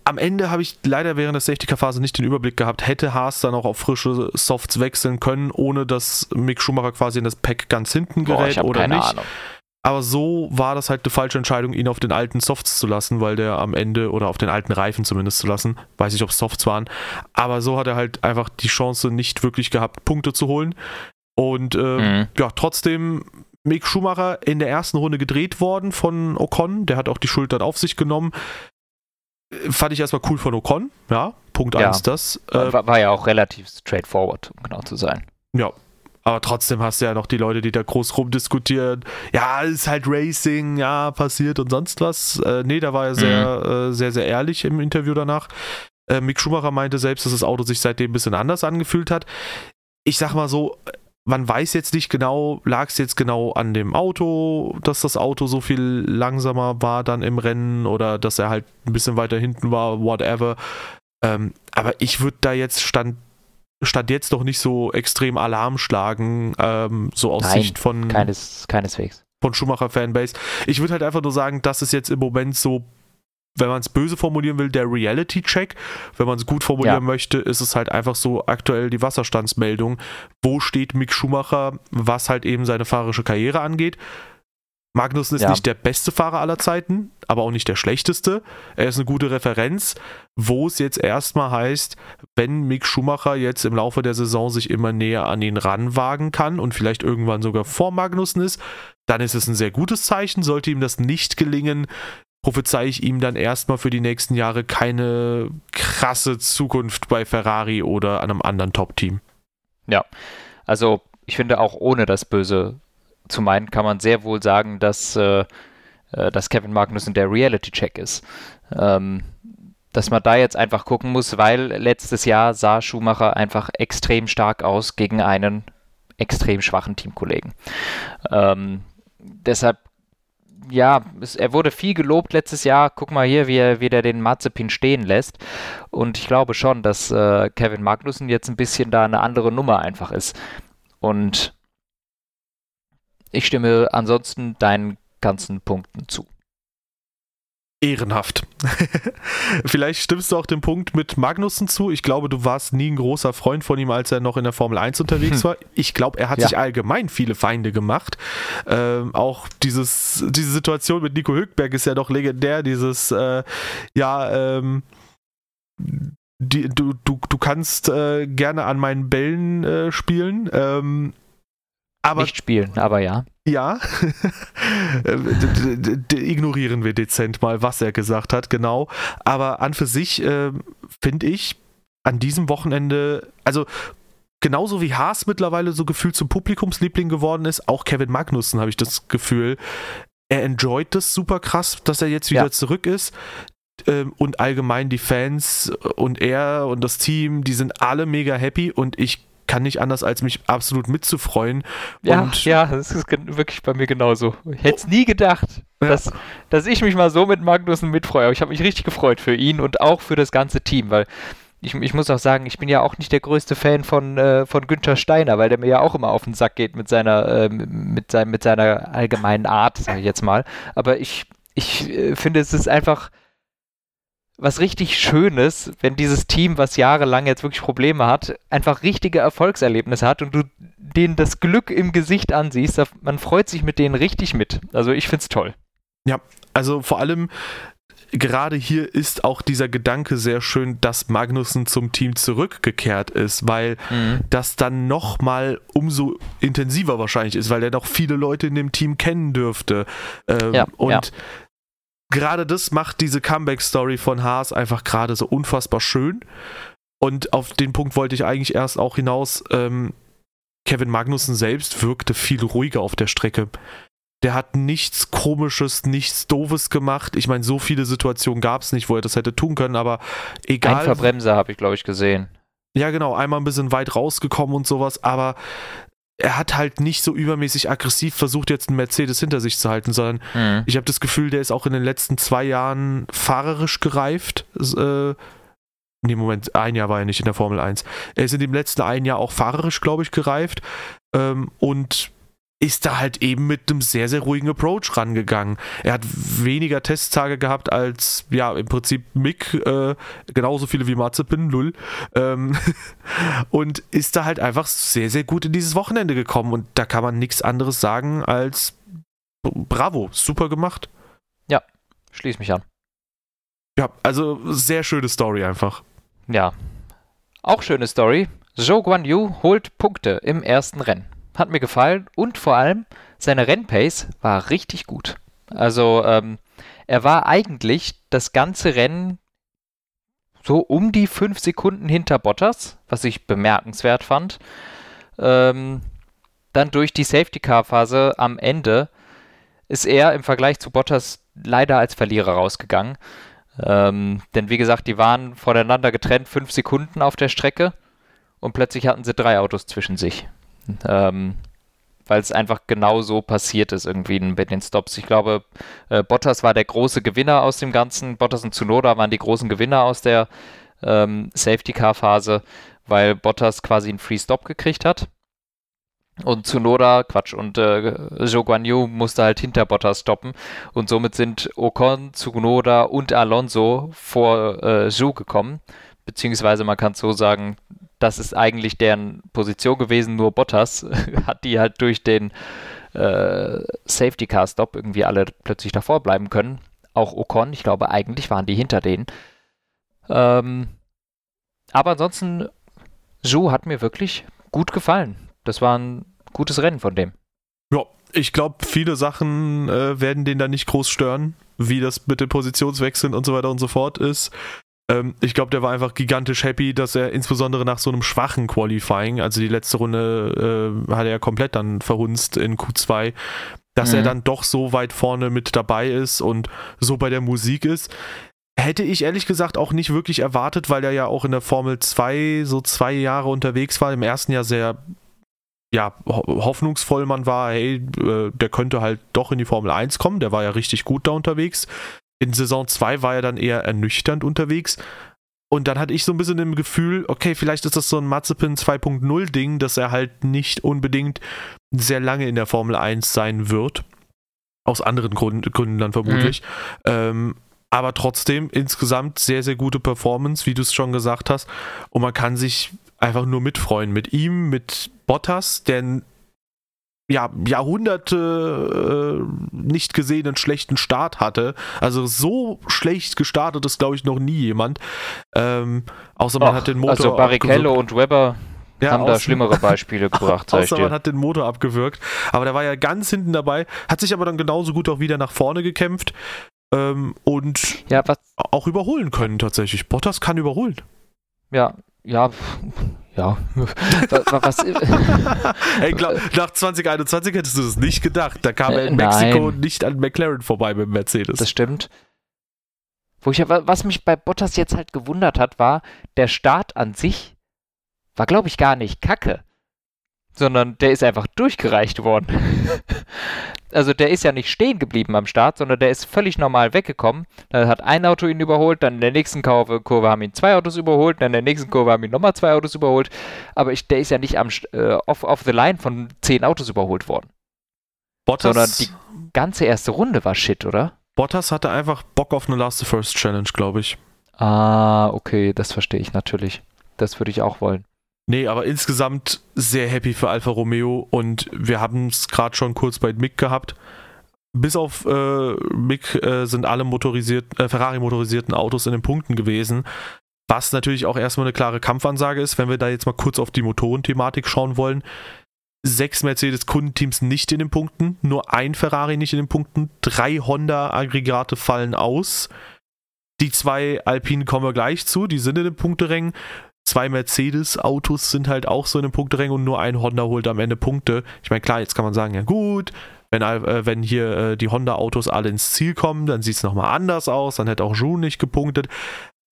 Am Ende habe ich leider während der Safety-Car-Phase nicht den Überblick gehabt. Hätte Haas dann auch auf frische Softs wechseln können, ohne dass Mick Schumacher quasi in das Pack ganz hinten gerät Boah, oder nicht. Ahnung. Aber so war das halt eine falsche Entscheidung, ihn auf den alten Softs zu lassen, weil der am Ende, oder auf den alten Reifen zumindest zu lassen, weiß ich, ob es Softs waren, aber so hat er halt einfach die Chance nicht wirklich gehabt, Punkte zu holen. Und äh, mhm. ja, trotzdem Mick Schumacher in der ersten Runde gedreht worden von Ocon. Der hat auch die Schuld dann auf sich genommen. Fand ich erstmal cool von Ocon. Ja, Punkt 1 ja. das. Äh, war, war, ja auch relativ straightforward, um genau zu sein. Ja. Aber trotzdem hast du ja noch die Leute, die da groß rumdiskutieren. Ja, ist halt Racing, ja, passiert und sonst was. Äh, nee, da war er sehr, mhm. äh, sehr, sehr ehrlich im Interview danach. Äh, Mick Schumacher meinte selbst, dass das Auto sich seitdem ein bisschen anders angefühlt hat. Ich sag mal so, man weiß jetzt nicht genau, lag es jetzt genau an dem Auto, dass das Auto so viel langsamer war dann im Rennen oder dass er halt ein bisschen weiter hinten war, whatever. Ähm, aber ich würde da jetzt stand, stand jetzt doch nicht so extrem Alarm schlagen, ähm, so aus Nein, Sicht von keines, keineswegs. Von Schumacher Fanbase. Ich würde halt einfach nur sagen, das ist jetzt im Moment so wenn man es böse formulieren will, der Reality-Check. Wenn man es gut formulieren ja. möchte, ist es halt einfach so aktuell die Wasserstandsmeldung. Wo steht Mick Schumacher, was halt eben seine fahrerische Karriere angeht? Magnussen ist ja. nicht der beste Fahrer aller Zeiten, aber auch nicht der schlechteste. Er ist eine gute Referenz, wo es jetzt erstmal heißt, wenn Mick Schumacher jetzt im Laufe der Saison sich immer näher an ihn ranwagen kann und vielleicht irgendwann sogar vor Magnussen ist, dann ist es ein sehr gutes Zeichen. Sollte ihm das nicht gelingen, prophezei ich ihm dann erstmal für die nächsten Jahre keine krasse Zukunft bei Ferrari oder einem anderen Top-Team. Ja, also ich finde auch ohne das böse zu meinen, kann man sehr wohl sagen, dass, äh, äh dass Kevin Magnussen der Reality-Check ist. Ähm, dass man da jetzt einfach gucken muss, weil letztes Jahr sah Schumacher einfach extrem stark aus gegen einen extrem schwachen Teamkollegen. Ähm, deshalb, ja, es, er wurde viel gelobt letztes Jahr. Guck mal hier, wie er wieder den Mazepin stehen lässt. Und ich glaube schon, dass äh, Kevin Magnussen jetzt ein bisschen da eine andere Nummer einfach ist. Und ich stimme ansonsten deinen ganzen Punkten zu. Ehrenhaft. [LAUGHS] Vielleicht stimmst du auch dem Punkt mit Magnussen zu. Ich glaube, du warst nie ein großer Freund von ihm, als er noch in der Formel 1 unterwegs hm. war. Ich glaube, er hat ja. sich allgemein viele Feinde gemacht. Ähm, auch dieses, diese Situation mit Nico Hülkenberg ist ja doch legendär. Dieses, äh, ja, ähm, die, du, du, du kannst äh, gerne an meinen Bällen äh, spielen. Ähm, aber, Nicht spielen, aber ja. Ja. [LAUGHS] Ignorieren wir dezent mal, was er gesagt hat, genau. Aber an für sich äh, finde ich an diesem Wochenende, also genauso wie Haas mittlerweile so gefühlt zum Publikumsliebling geworden ist, auch Kevin Magnussen habe ich das Gefühl, er enjoyt das super krass, dass er jetzt wieder ja. zurück ist. Ähm, und allgemein die Fans und er und das Team, die sind alle mega happy und ich kann nicht anders, als mich absolut mitzufreuen. Ja, und ja, das ist wirklich bei mir genauso. Ich hätte es nie gedacht, ja. dass, dass ich mich mal so mit Magnussen mitfreue. Aber ich habe mich richtig gefreut für ihn und auch für das ganze Team, weil ich, ich, muss auch sagen, ich bin ja auch nicht der größte Fan von, äh, von Günther Steiner, weil der mir ja auch immer auf den Sack geht mit seiner, äh, mit, sein, mit seiner allgemeinen Art, sage ich jetzt mal. Aber ich, ich äh, finde, es ist einfach was richtig Schönes, wenn dieses Team, was jahrelang jetzt wirklich Probleme hat, einfach richtige Erfolgserlebnisse hat und du denen das Glück im Gesicht ansiehst. Man freut sich mit denen richtig mit. Also ich finde es toll. Ja, also vor allem gerade hier ist auch dieser Gedanke sehr schön, dass Magnussen zum Team zurückgekehrt ist, weil mhm. das dann nochmal umso intensiver wahrscheinlich ist, weil er noch viele Leute in dem Team kennen dürfte. Ähm, ja, und ja gerade das macht diese Comeback-Story von Haas einfach gerade so unfassbar schön. Und auf den Punkt wollte ich eigentlich erst auch hinaus. Ähm, Kevin Magnussen selbst wirkte viel ruhiger auf der Strecke. Der hat nichts Komisches, nichts Doofes gemacht. Ich meine, so viele Situationen gab es nicht, wo er das hätte tun können, aber egal. Ein Verbremser habe ich, glaube ich, gesehen. Ja, genau, einmal ein bisschen weit rausgekommen und sowas, aber er hat halt nicht so übermäßig aggressiv versucht, jetzt einen Mercedes hinter sich zu halten, sondern mhm. ich habe das Gefühl, der ist auch in den letzten zwei Jahren fahrerisch gereift. Äh, nee, Moment, ein Jahr war er nicht in der Formel 1. Er ist in dem letzten ein Jahr auch fahrerisch, glaube ich, gereift. Ähm, und ist da halt eben mit einem sehr, sehr ruhigen Approach rangegangen. Er hat weniger Testtage gehabt als, ja, im Prinzip Mick, äh, genauso viele wie Mazepin, null. Ähm, [LAUGHS] und ist da halt einfach sehr, sehr gut in dieses Wochenende gekommen. Und da kann man nichts anderes sagen als bravo, super gemacht. Ja, schließ mich an. Ja, also sehr schöne Story einfach. Ja. Auch schöne Story. Zhou Guan Yu holt Punkte im ersten Rennen hat mir gefallen und vor allem seine Rennpace war richtig gut. Also ähm, er war eigentlich das ganze Rennen so um die fünf Sekunden hinter Bottas, was ich bemerkenswert fand. Ähm, dann durch die Safety Car Phase am Ende ist er im Vergleich zu Bottas leider als Verlierer rausgegangen. Ähm, denn wie gesagt, die waren voneinander getrennt fünf Sekunden auf der Strecke und plötzlich hatten sie drei Autos zwischen sich. Ähm, weil es einfach genau so passiert ist irgendwie mit den Stops. Ich glaube, äh, Bottas war der große Gewinner aus dem Ganzen. Bottas und Tsunoda waren die großen Gewinner aus der ähm, Safety-Car-Phase, weil Bottas quasi einen Free-Stop gekriegt hat. Und Tsunoda, Quatsch, und äh, Zhou Guan Yu musste halt hinter Bottas stoppen. Und somit sind Ocon, Tsunoda und Alonso vor äh, Zhou gekommen. Beziehungsweise man kann es so sagen, das ist eigentlich deren Position gewesen, nur Bottas [LAUGHS] hat die halt durch den äh, Safety Car Stop irgendwie alle plötzlich davor bleiben können. Auch Ocon, ich glaube, eigentlich waren die hinter denen. Ähm, aber ansonsten, Zhu hat mir wirklich gut gefallen. Das war ein gutes Rennen von dem. Ja, ich glaube, viele Sachen äh, werden den da nicht groß stören, wie das mit den Positionswechseln und so weiter und so fort ist. Ähm, ich glaube, der war einfach gigantisch happy, dass er insbesondere nach so einem schwachen Qualifying, also die letzte Runde äh, hat er ja komplett dann verhunzt in Q2, dass mhm. er dann doch so weit vorne mit dabei ist und so bei der Musik ist. Hätte ich ehrlich gesagt auch nicht wirklich erwartet, weil er ja auch in der Formel 2 so zwei Jahre unterwegs war. Im ersten Jahr sehr ja, hoffnungsvoll man war, hey, äh, der könnte halt doch in die Formel 1 kommen, der war ja richtig gut da unterwegs. In Saison 2 war er dann eher ernüchternd unterwegs. Und dann hatte ich so ein bisschen im Gefühl, okay, vielleicht ist das so ein Mazepin 2.0 Ding, dass er halt nicht unbedingt sehr lange in der Formel 1 sein wird. Aus anderen Gründen, Gründen dann vermutlich. Mhm. Ähm, aber trotzdem insgesamt sehr, sehr gute Performance, wie du es schon gesagt hast. Und man kann sich einfach nur mitfreuen mit ihm, mit Bottas, der ja, Jahrhunderte äh, nicht gesehenen schlechten Start hatte. Also so schlecht gestartet ist, glaube ich, noch nie jemand. Ähm, außer man Och, hat den Motor. Also Barrichello und Weber ja, haben da schlimmere Beispiele [LAUGHS] gebracht. außer man hat den Motor abgewürgt. Aber der war ja ganz hinten dabei, hat sich aber dann genauso gut auch wieder nach vorne gekämpft ähm, und ja, auch überholen können tatsächlich. Bottas kann überholen. Ja, ja, ja. [LAUGHS] was, hey, glaub, nach 2021 hättest du das nicht gedacht. Da kam er in äh, Mexiko Nein. nicht an McLaren vorbei mit dem Mercedes. Das stimmt. Wo ich, was mich bei Bottas jetzt halt gewundert hat, war, der Start an sich war, glaube ich, gar nicht kacke sondern der ist einfach durchgereicht worden. Also der ist ja nicht stehen geblieben am Start, sondern der ist völlig normal weggekommen. Dann hat ein Auto ihn überholt, dann in der nächsten Kurve, Kurve haben ihn zwei Autos überholt, dann in der nächsten Kurve haben ihn nochmal zwei Autos überholt. Aber ich, der ist ja nicht am, äh, off, off the line von zehn Autos überholt worden. Bottas, sondern die ganze erste Runde war shit, oder? Bottas hatte einfach Bock auf eine Last First Challenge, glaube ich. Ah, okay, das verstehe ich natürlich. Das würde ich auch wollen. Nee, aber insgesamt sehr happy für Alfa Romeo und wir haben es gerade schon kurz bei Mick gehabt. Bis auf äh, Mick äh, sind alle motorisiert, äh, Ferrari-motorisierten Autos in den Punkten gewesen. Was natürlich auch erstmal eine klare Kampfansage ist, wenn wir da jetzt mal kurz auf die Motorenthematik schauen wollen. Sechs Mercedes-Kundenteams nicht in den Punkten, nur ein Ferrari nicht in den Punkten, drei Honda-Aggregate fallen aus. Die zwei Alpinen kommen wir gleich zu, die sind in den Punkterängen zwei Mercedes-Autos sind halt auch so in einem Punkteränge und nur ein Honda holt am Ende Punkte. Ich meine, klar, jetzt kann man sagen, ja gut, wenn, äh, wenn hier äh, die Honda-Autos alle ins Ziel kommen, dann sieht es nochmal anders aus, dann hätte auch June nicht gepunktet.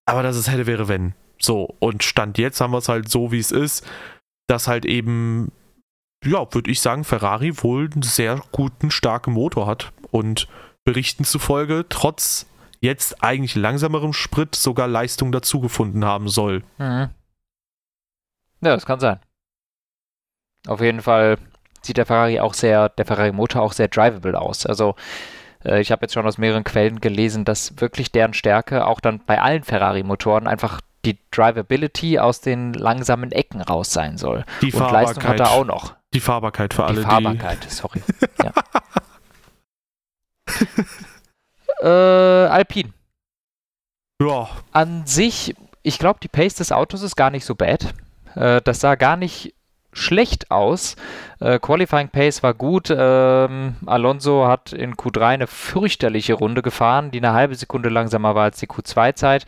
Aber dass es hätte, wäre wenn. So, und Stand jetzt haben wir es halt so, wie es ist, dass halt eben, ja, würde ich sagen, Ferrari wohl einen sehr guten, starken Motor hat und Berichten zufolge trotz jetzt eigentlich langsamerem Sprit sogar Leistung dazugefunden haben soll. Mhm. Ja, das kann sein. Auf jeden Fall sieht der Ferrari auch sehr, der Ferrari Motor auch sehr drivable aus. Also äh, ich habe jetzt schon aus mehreren Quellen gelesen, dass wirklich deren Stärke auch dann bei allen Ferrari-Motoren einfach die Drivability aus den langsamen Ecken raus sein soll. Die Und Fahrbarkeit. Leistung hat er auch noch. Die Fahrbarkeit für alle. Die Fahrbarkeit, die... sorry. [LAUGHS] ja. äh, Alpine. Ja. An sich, ich glaube, die Pace des Autos ist gar nicht so bad. Äh, das sah gar nicht schlecht aus. Äh, Qualifying Pace war gut. Ähm, Alonso hat in Q3 eine fürchterliche Runde gefahren, die eine halbe Sekunde langsamer war als die Q2-Zeit.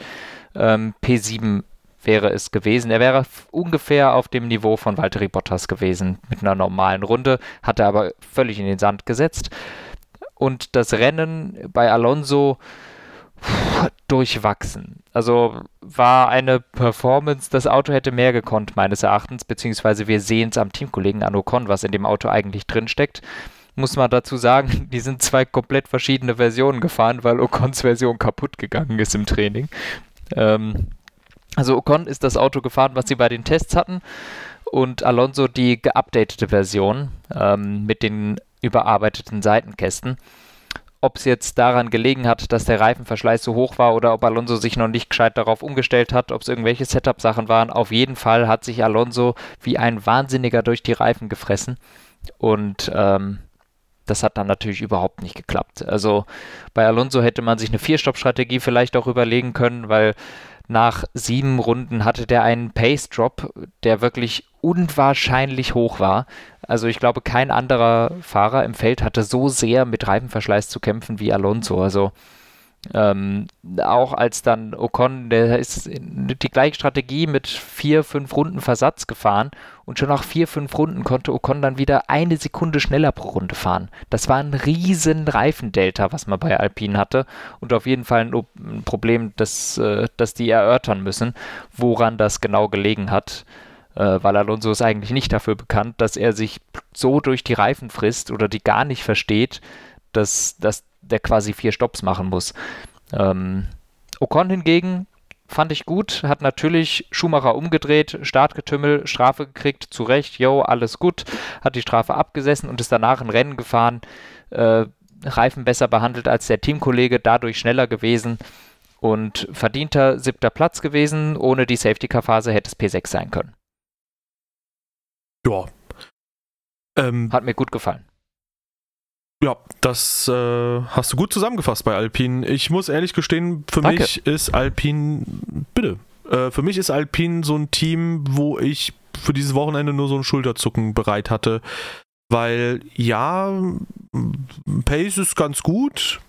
Ähm, P7 wäre es gewesen. Er wäre ungefähr auf dem Niveau von Valtteri Bottas gewesen mit einer normalen Runde, hat er aber völlig in den Sand gesetzt. Und das Rennen bei Alonso durchwachsen. Also war eine Performance, das Auto hätte mehr gekonnt, meines Erachtens, beziehungsweise wir sehen es am Teamkollegen an Ocon, was in dem Auto eigentlich drinsteckt. Muss man dazu sagen, [LAUGHS] die sind zwei komplett verschiedene Versionen gefahren, weil Ocons Version kaputt gegangen ist im Training. Ähm, also Ocon ist das Auto gefahren, was sie bei den Tests hatten und Alonso die geupdatete Version ähm, mit den überarbeiteten Seitenkästen ob es jetzt daran gelegen hat, dass der Reifenverschleiß so hoch war oder ob Alonso sich noch nicht gescheit darauf umgestellt hat, ob es irgendwelche Setup-Sachen waren. Auf jeden Fall hat sich Alonso wie ein Wahnsinniger durch die Reifen gefressen und ähm, das hat dann natürlich überhaupt nicht geklappt. Also bei Alonso hätte man sich eine Vier-Stopp-Strategie vielleicht auch überlegen können, weil nach sieben Runden hatte der einen Pace-Drop, der wirklich unwahrscheinlich hoch war. Also ich glaube, kein anderer Fahrer im Feld hatte so sehr mit Reifenverschleiß zu kämpfen wie Alonso. Also Ähm, auch als dann Ocon, der ist die gleiche Strategie mit vier, fünf Runden Versatz gefahren und schon nach vier, fünf Runden konnte Ocon dann wieder eine Sekunde schneller pro Runde fahren. Das war ein riesen Reifendelta, was man bei Alpine hatte und auf jeden Fall ein, Problem, das, äh, das die erörtern müssen, woran das genau gelegen hat äh, weil Alonso ist eigentlich nicht dafür bekannt, dass er sich so durch die Reifen frisst oder die gar nicht versteht, dass, dass der quasi vier Stops machen muss. Ähm, Ocon hingegen fand ich gut, hat natürlich Schumacher umgedreht, Startgetümmel, Strafe gekriegt, zu Recht, yo, alles gut, hat die Strafe abgesessen und ist danach ein Rennen gefahren, äh, Reifen besser behandelt als der Teamkollege, dadurch schneller gewesen und verdienter siebter Platz gewesen. Ohne die Safety-Car-Phase hätte es P6 sein können. Ja. Ähm, hat mir gut gefallen. Ja, das äh, hast du gut zusammengefasst bei Alpine. Ich muss ehrlich gestehen, für Danke. mich ist Alpine, bitte, äh, für mich ist Alpine so ein Team, wo ich für dieses Wochenende nur so ein Schulterzucken bereit hatte. Weil ja, Pace ist ganz gut.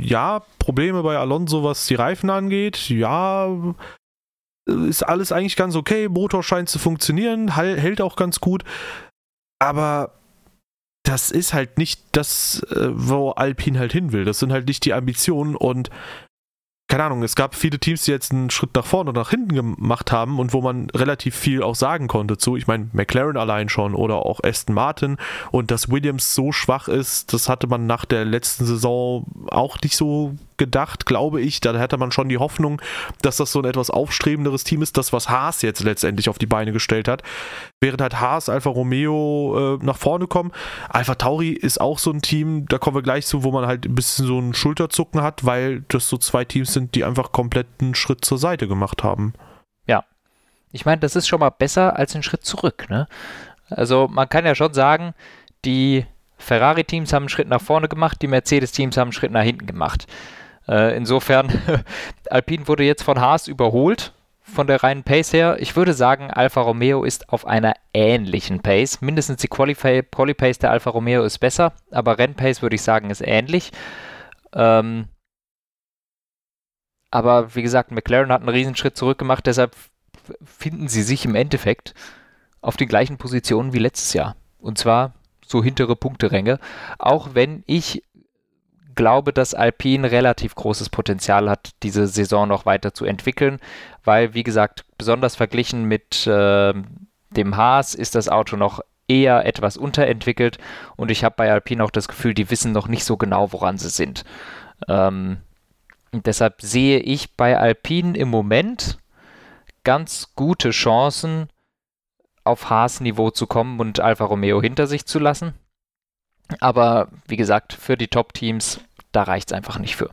Ja, Probleme bei Alonso, was die Reifen angeht. Ja, ist alles eigentlich ganz okay. Motor scheint zu funktionieren, hält auch ganz gut. Aber das ist halt nicht das, äh, wo Alpine halt hin will. Das sind halt nicht die Ambitionen und keine Ahnung, es gab viele Teams, die jetzt einen Schritt nach vorne und nach hinten gemacht haben und wo man relativ viel auch sagen konnte zu. Ich meine, McLaren allein schon oder auch Aston Martin und dass Williams so schwach ist, das hatte man nach der letzten Saison auch nicht so gedacht, glaube ich. Da hatte man schon die Hoffnung, dass das so ein etwas aufstrebenderes Team ist, das was Haas jetzt letztendlich auf die Beine gestellt hat. Während halt Haas, Alfa Romeo äh, nach vorne kommen. Alfa Tauri ist auch so ein Team, da kommen wir gleich zu, wo man halt ein bisschen so ein Schulterzucken hat, weil das so zwei Teams sind, die einfach komplett einen Schritt zur Seite gemacht haben. Ja. Ich meine, das ist schon mal besser als ein Schritt zurück, ne? Also man kann ja schon sagen, die Ferrari-Teams haben einen Schritt nach vorne gemacht, die Mercedes-Teams haben einen Schritt nach hinten gemacht. Äh, insofern, [LAUGHS] Alpine wurde jetzt von Haas überholt, von der reinen Pace her. Ich würde sagen, Alfa Romeo ist auf einer ähnlichen Pace. Mindestens die Quali-Pace der Alfa Romeo ist besser, aber Rennpace würde ich sagen, ist ähnlich. Ähm, aber wie gesagt, McLaren hat einen Riesenschritt zurück gemacht, deshalb finden sie sich im Endeffekt auf den gleichen Positionen wie letztes Jahr. Und zwar so hintere Punkteränge. Auch wenn ich glaube, dass Alpine relativ großes Potenzial hat, diese Saison noch weiter zu entwickeln, weil, wie gesagt, besonders verglichen mit äh, dem Haas ist das Auto noch eher etwas unterentwickelt und ich habe bei Alpine auch das Gefühl, die wissen noch nicht so genau, woran sie sind. Ähm, deshalb sehe ich bei Alpine im Moment ganz gute Chancen, auf Haas-Niveau zu kommen und Alfa Romeo hinter sich zu lassen. Aber wie gesagt, für die Top-Teams, da reicht es einfach nicht für.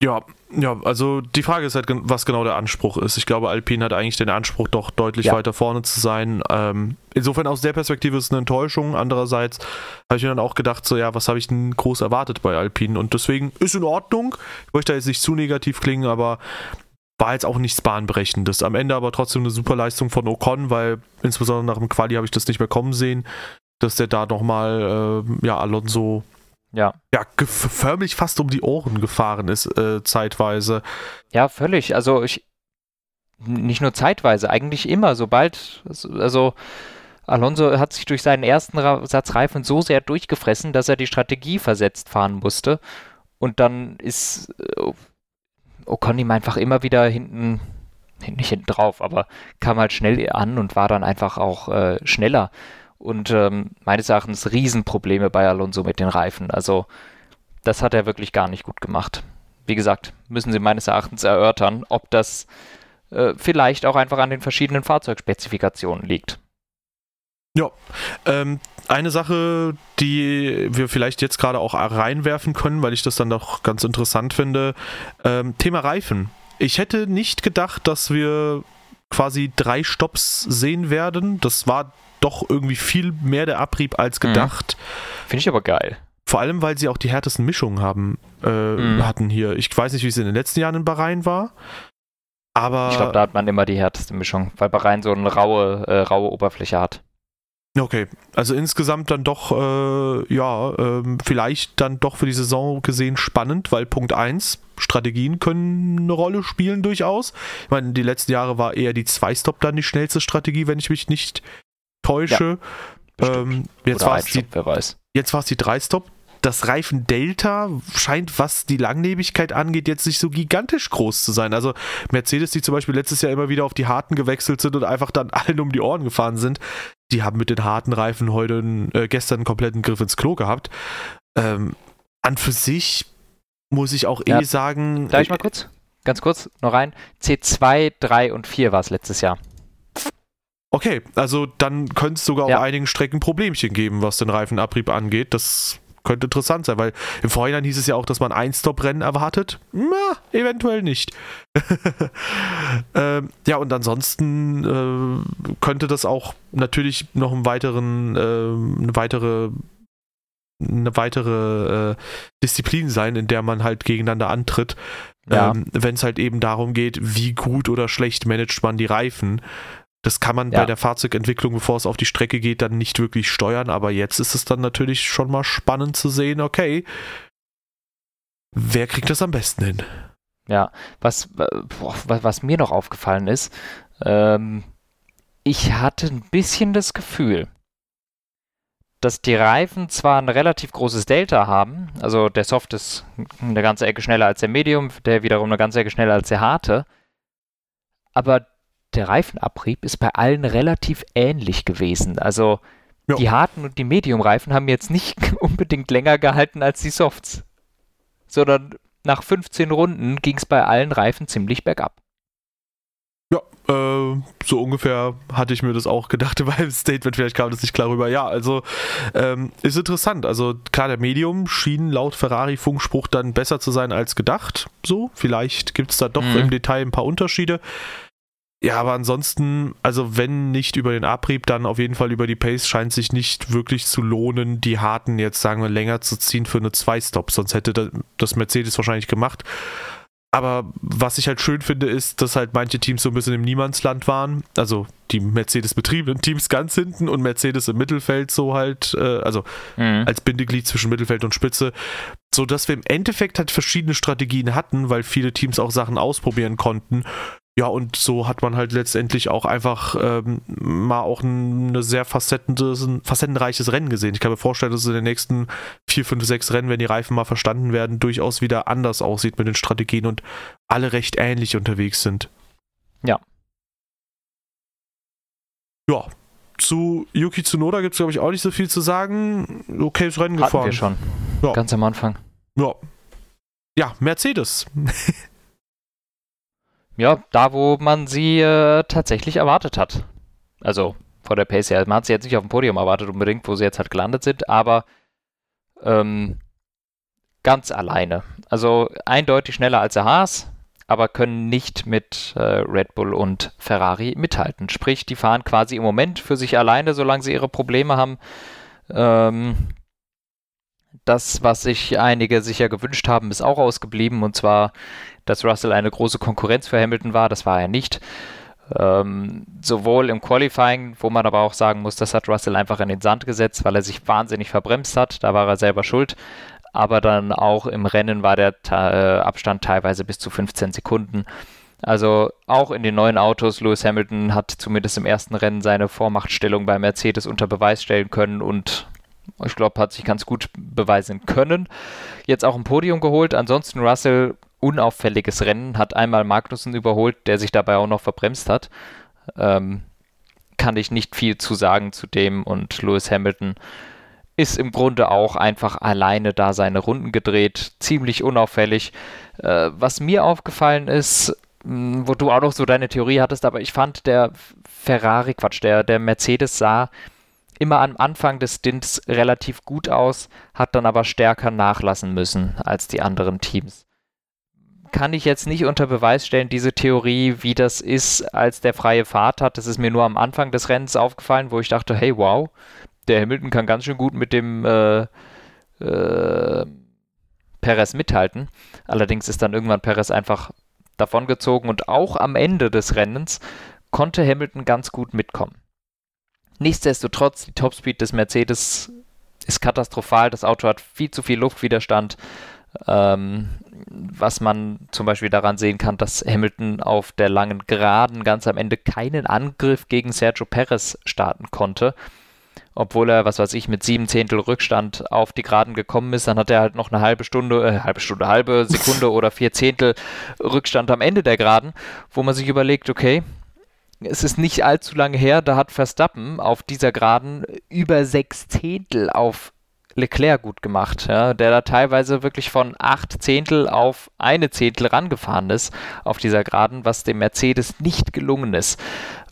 Ja, ja, also die Frage ist halt, was genau der Anspruch ist. Ich glaube, Alpine hat eigentlich den Anspruch, doch deutlich ja. weiter vorne zu sein. Ähm, insofern aus der Perspektive ist es eine Enttäuschung. Andererseits habe ich mir dann auch gedacht, so ja, was habe ich denn groß erwartet bei Alpine? Und deswegen ist in Ordnung. Ich möchte da jetzt nicht zu negativ klingen, aber war jetzt auch nichts Bahnbrechendes. Am Ende aber trotzdem eine super Leistung von Ocon, weil insbesondere nach dem Quali habe ich das nicht mehr kommen sehen, dass der da nochmal, äh, ja, Alonso ja. Ja, förmlich fast um die Ohren gefahren ist, äh, zeitweise. Ja, völlig. Also ich, nicht nur zeitweise, eigentlich immer, sobald, also Alonso hat sich durch seinen ersten Satz Reifen so sehr durchgefressen, dass er die Strategie versetzt fahren musste. Und dann ist äh, Ocon ihm einfach immer wieder hinten, nicht hinten drauf, aber kam halt schnell an und war dann einfach auch äh, schneller und ähm, meines Erachtens Riesenprobleme bei Alonso mit den Reifen. Also das hat er wirklich gar nicht gut gemacht. Wie gesagt, müssen sie meines Erachtens erörtern, ob das äh, vielleicht auch einfach an den verschiedenen Fahrzeugspezifikationen liegt. Ja, ähm, eine Sache, die wir vielleicht jetzt gerade auch reinwerfen können, weil ich das dann doch ganz interessant finde, ähm, Thema Reifen. Ich hätte nicht gedacht, dass wir quasi drei Stops sehen werden. Das war doch irgendwie viel mehr der Abrieb als mhm. gedacht. Mhm. Finde ich aber geil. Vor allem, weil sie auch die härtesten Mischungen haben, äh, mhm. hatten hier. Ich weiß nicht, wie es in den letzten Jahren in Bahrain war. Aber ich glaube, da hat man immer die härteste Mischung, weil Bahrain so eine raue, äh, raue Oberfläche hat. Okay, also insgesamt dann doch, äh, ja, äh, vielleicht dann doch für die Saison gesehen spannend, weil Punkt 1, Strategien können eine Rolle spielen durchaus. Ich meine, die letzten Jahre war eher die Zwei-Stop dann die schnellste Strategie, wenn ich mich nicht täusche. Ja, ähm, jetzt war es die. Jetzt die Drei-Stop das Reifen Delta scheint, was die Langlebigkeit angeht, jetzt nicht so gigantisch groß zu sein. Also Mercedes, die zum Beispiel letztes Jahr immer wieder auf die harten gewechselt sind und einfach dann [LAUGHS] allen um die Ohren gefahren sind, die haben mit den harten Reifen heute, äh, gestern einen kompletten Griff ins Klo gehabt. Ähm, an für sich muss ich auch ja. eh sagen. Darf ich mal kurz? Ganz kurz noch rein. C2, 3 und 4 war es letztes Jahr. Okay, also dann könnte es sogar ja. auf einigen Strecken Problemchen geben, was den Reifenabrieb angeht. Das könnte interessant sein, weil im Vorhinein hieß es ja auch, dass man ein Stop-Rennen erwartet. Na, eventuell nicht. [LAUGHS] ähm, ja, und ansonsten äh, könnte das auch natürlich noch einen weiteren, äh, eine weitere eine weitere äh, Disziplin sein, in der man halt gegeneinander antritt. Ja. Ähm, Wenn es halt eben darum geht, wie gut oder schlecht managt man die Reifen. Das kann man ja. bei der Fahrzeugentwicklung, bevor es auf die Strecke geht, dann nicht wirklich steuern. Aber jetzt ist es dann natürlich schon mal spannend zu sehen, okay, wer kriegt das am besten hin? Ja, was, boah, was mir noch aufgefallen ist, ähm, ich hatte ein bisschen das Gefühl, dass die Reifen zwar ein relativ großes Delta haben, also der Soft ist eine ganze Ecke schneller als der Medium, der wiederum eine ganze Ecke schneller als der harte, aber der Reifenabrieb ist bei allen relativ ähnlich gewesen. Also ja. die harten und die Medium-Reifen haben jetzt nicht [LAUGHS] unbedingt länger gehalten als die Softs, sondern nach 15 Runden ging es bei allen Reifen ziemlich bergab. Ja, äh, so ungefähr hatte ich mir das auch gedacht [LAUGHS] beim Statement. Vielleicht kam das nicht klar rüber. Ja, also ähm, ist interessant. Also klar, der Medium schien laut Ferrari-Funkspruch dann besser zu sein als gedacht. So, vielleicht gibt es da doch mhm. im Detail ein paar Unterschiede. Ja, aber ansonsten, also wenn nicht über den Abrieb, dann auf jeden Fall über die Pace scheint sich nicht wirklich zu lohnen, die harten jetzt, sagen wir, länger zu ziehen für eine Zwei-Stop. Sonst hätte das Mercedes wahrscheinlich gemacht. Aber was ich halt schön finde, ist, dass halt manche Teams so ein bisschen im Niemandsland waren. Also die Mercedes-betriebenen Teams ganz hinten und Mercedes im Mittelfeld so halt, äh, also mhm. als Bindeglied zwischen Mittelfeld und Spitze. So dass wir im Endeffekt halt verschiedene Strategien hatten, weil viele Teams auch Sachen ausprobieren konnten. Ja, und so hat man halt letztendlich auch einfach ähm, mal auch ein eine sehr facettenreiches Rennen gesehen. Ich kann mir vorstellen, dass es in den nächsten vier, fünf, sechs Rennen, wenn die Reifen mal verstanden werden, durchaus wieder anders aussieht mit den Strategien und alle recht ähnlich unterwegs sind. Ja. Ja. Zu Yuki Tsunoda gibt es, glaube ich, auch nicht so viel zu sagen. Okayes Rennen Hatten gefahren. wir schon. Ja. Ganz am Anfang. Ja. Ja, Mercedes. [LAUGHS] ja, da, wo man sie äh, tatsächlich erwartet hat. Also vor der Pace her. Man hat sie jetzt nicht auf dem Podium erwartet unbedingt, wo sie jetzt halt gelandet sind, aber ähm, ganz alleine. Also eindeutig schneller als der Haas, aber können nicht mit äh, Red Bull und Ferrari mithalten. Sprich, die fahren quasi im Moment für sich alleine, solange sie ihre Probleme haben. Ähm, das, was sich einige sicher gewünscht haben, ist auch ausgeblieben. Und zwar dass Russell eine große Konkurrenz für Hamilton war. Das war er nicht. Ähm, sowohl im Qualifying, wo man aber auch sagen muss, das hat Russell einfach in den Sand gesetzt, weil er sich wahnsinnig verbremst hat. Da war er selber schuld. Aber dann auch im Rennen war der äh, Abstand teilweise bis zu 15 Sekunden. Also auch in den neuen Autos, Lewis Hamilton hat zumindest im ersten Rennen seine Vormachtstellung bei Mercedes unter Beweis stellen können und ich glaube, hat sich ganz gut beweisen können. Jetzt auch ein Podium geholt. Ansonsten Russell unauffälliges Rennen, hat einmal Magnussen überholt, der sich dabei auch noch verbremst hat. Ähm, kann ich nicht viel zu sagen zu dem und Lewis Hamilton ist im Grunde auch einfach alleine da seine Runden gedreht, ziemlich unauffällig. Äh, was mir aufgefallen ist, mh, wo du auch noch so deine Theorie hattest, aber ich fand der Ferrari, Quatsch, der, der Mercedes sah immer am Anfang des Stints relativ gut aus, hat dann aber stärker nachlassen müssen als die anderen Teams kann ich jetzt nicht unter Beweis stellen, diese Theorie, wie das ist, als der freie Fahrt hat. Das ist mir nur am Anfang des Rennens aufgefallen, wo ich dachte, hey, wow, der Hamilton kann ganz schön gut mit dem äh, äh, Perez mithalten. Allerdings ist dann irgendwann Perez einfach davongezogen und auch am Ende des Rennens konnte Hamilton ganz gut mitkommen. Nichtsdestotrotz, die Topspeed des Mercedes ist katastrophal. Das Auto hat viel zu viel Luftwiderstand. Ähm, was man zum Beispiel daran sehen kann, dass Hamilton auf der langen Geraden ganz am Ende keinen Angriff gegen Sergio Perez starten konnte. Obwohl er, was weiß ich, mit sieben Zehntel Rückstand auf die Geraden gekommen ist, dann hat er halt noch eine halbe Stunde, äh, halbe Stunde, halbe Sekunde [LAUGHS] oder vier Zehntel Rückstand am Ende der Geraden, wo man sich überlegt, okay, es ist nicht allzu lange her, da hat Verstappen auf dieser Geraden über sechs Zehntel auf Leclerc gut gemacht, ja, der da teilweise wirklich von acht Zehntel auf eine Zehntel rangefahren ist auf dieser Geraden, was dem Mercedes nicht gelungen ist.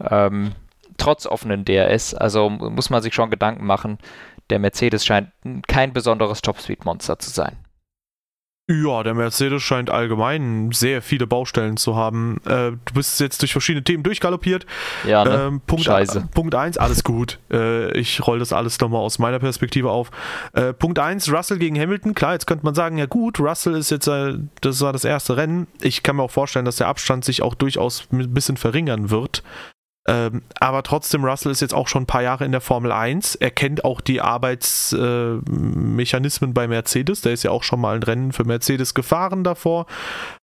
Ähm, trotz offenen DRS, also muss man sich schon Gedanken machen, der Mercedes scheint kein besonderes Top-Speed-Monster zu sein. Ja, der Mercedes scheint allgemein sehr viele Baustellen zu haben. Äh, du bist jetzt durch verschiedene Themen durchgaloppiert. Ja, ne? ähm, Punkt, Scheiße. Punkt 1, alles gut. [LAUGHS] Äh, ich roll das alles nochmal aus meiner Perspektive auf. Äh, Punkt 1, Russell gegen Hamilton. Klar, jetzt könnte man sagen, ja gut, Russell ist jetzt, äh, das war das erste Rennen. Ich kann mir auch vorstellen, dass der Abstand sich auch durchaus ein bisschen verringern wird. Ähm, aber trotzdem, Russell ist jetzt auch schon ein paar Jahre in der Formel 1. Er kennt auch die Arbeitsmechanismen äh, bei Mercedes. Der ist ja auch schon mal ein Rennen für Mercedes gefahren davor.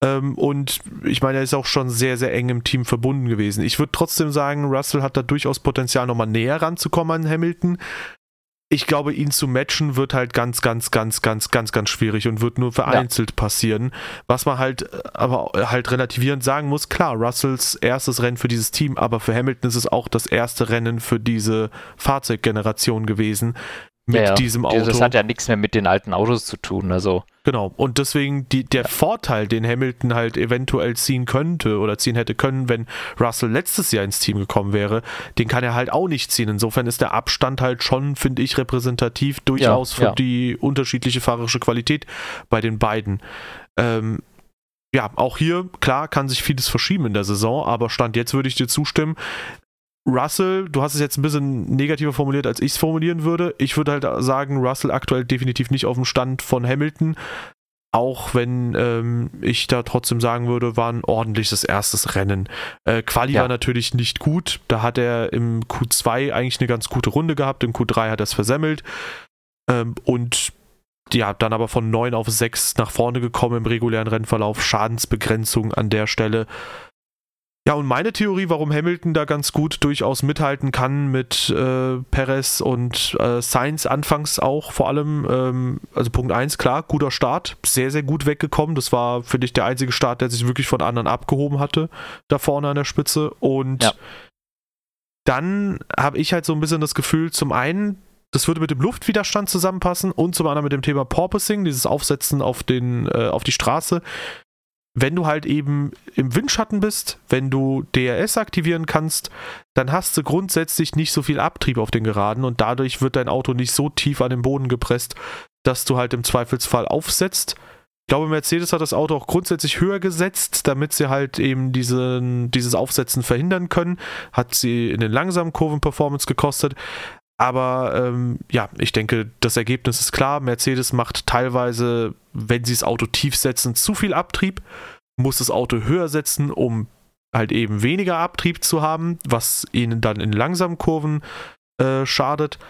Ähm, und ich meine, er ist auch schon sehr, sehr eng im Team verbunden gewesen. Ich würde trotzdem sagen, Russell hat da durchaus Potenzial, nochmal näher ranzukommen an Hamilton ich glaube, ihn zu matchen wird halt ganz, ganz, ganz, ganz, ganz, ganz schwierig und wird nur vereinzelt ja. passieren. Was man halt äh, aber halt relativierend sagen muss, klar, Russells erstes Rennen für dieses Team, aber für Hamilton ist es auch das erste Rennen für diese Fahrzeuggeneration gewesen mit ja, ja. diesem Auto. Das hat ja nichts mehr mit den alten Autos zu tun, also. Genau, und deswegen die, der ja. Vorteil, den Hamilton halt eventuell ziehen könnte oder ziehen hätte können, wenn Russell letztes Jahr ins Team gekommen wäre, den kann er halt auch nicht ziehen. Insofern ist der Abstand halt schon, finde ich, repräsentativ durchaus für die unterschiedliche fahrerische Qualität bei den beiden. Ähm, ja, auch hier, klar, kann sich vieles verschieben in der Saison, aber Stand jetzt würde ich dir zustimmen. Russell, du hast es jetzt ein bisschen negativer formuliert, als ich es formulieren würde. Ich würde halt sagen, Russell aktuell definitiv nicht auf dem Stand von Hamilton. Auch wenn ähm, ich da trotzdem sagen würde, war ein ordentliches erstes Rennen. Äh, Quali ja. war natürlich nicht gut. Da hat er im Q2 eigentlich eine ganz gute Runde gehabt. Im Q3 hat er es versemmelt. Ähm, und ja, dann aber von 9 auf 6 nach vorne gekommen im regulären Rennverlauf. Schadensbegrenzung an der Stelle. Ja, und meine Theorie, warum Hamilton da ganz gut durchaus mithalten kann mit äh, Perez und äh, Sainz anfangs auch vor allem, ähm, also Punkt 1, klar, guter Start, sehr, sehr gut weggekommen. Das war, finde ich, der einzige Start, der sich wirklich von anderen abgehoben hatte, da vorne an der Spitze. Und ja. dann habe ich halt so ein bisschen das Gefühl, zum einen, das würde mit dem Luftwiderstand zusammenpassen und zum anderen mit dem Thema Porpoising, dieses Aufsetzen auf, den, äh, auf die Straße wenn du halt eben im Windschatten bist, wenn du DRS aktivieren kannst, dann hast du grundsätzlich nicht so viel Abtrieb auf den Geraden und dadurch wird dein Auto nicht so tief an den Boden gepresst, dass du halt im Zweifelsfall aufsetzt. Ich glaube, Mercedes hat das Auto auch grundsätzlich höher gesetzt, damit sie halt eben diesen, dieses Aufsetzen verhindern können. Hat sie in den langsamen Kurven Performance gekostet. Aber ähm, ja, ich denke, das Ergebnis ist klar. Mercedes macht teilweise, wenn sie das Auto tief setzen, zu viel Abtrieb, muss das Auto höher setzen, um halt eben weniger Abtrieb zu haben, was ihnen dann in langsamen Kurven äh, schadet.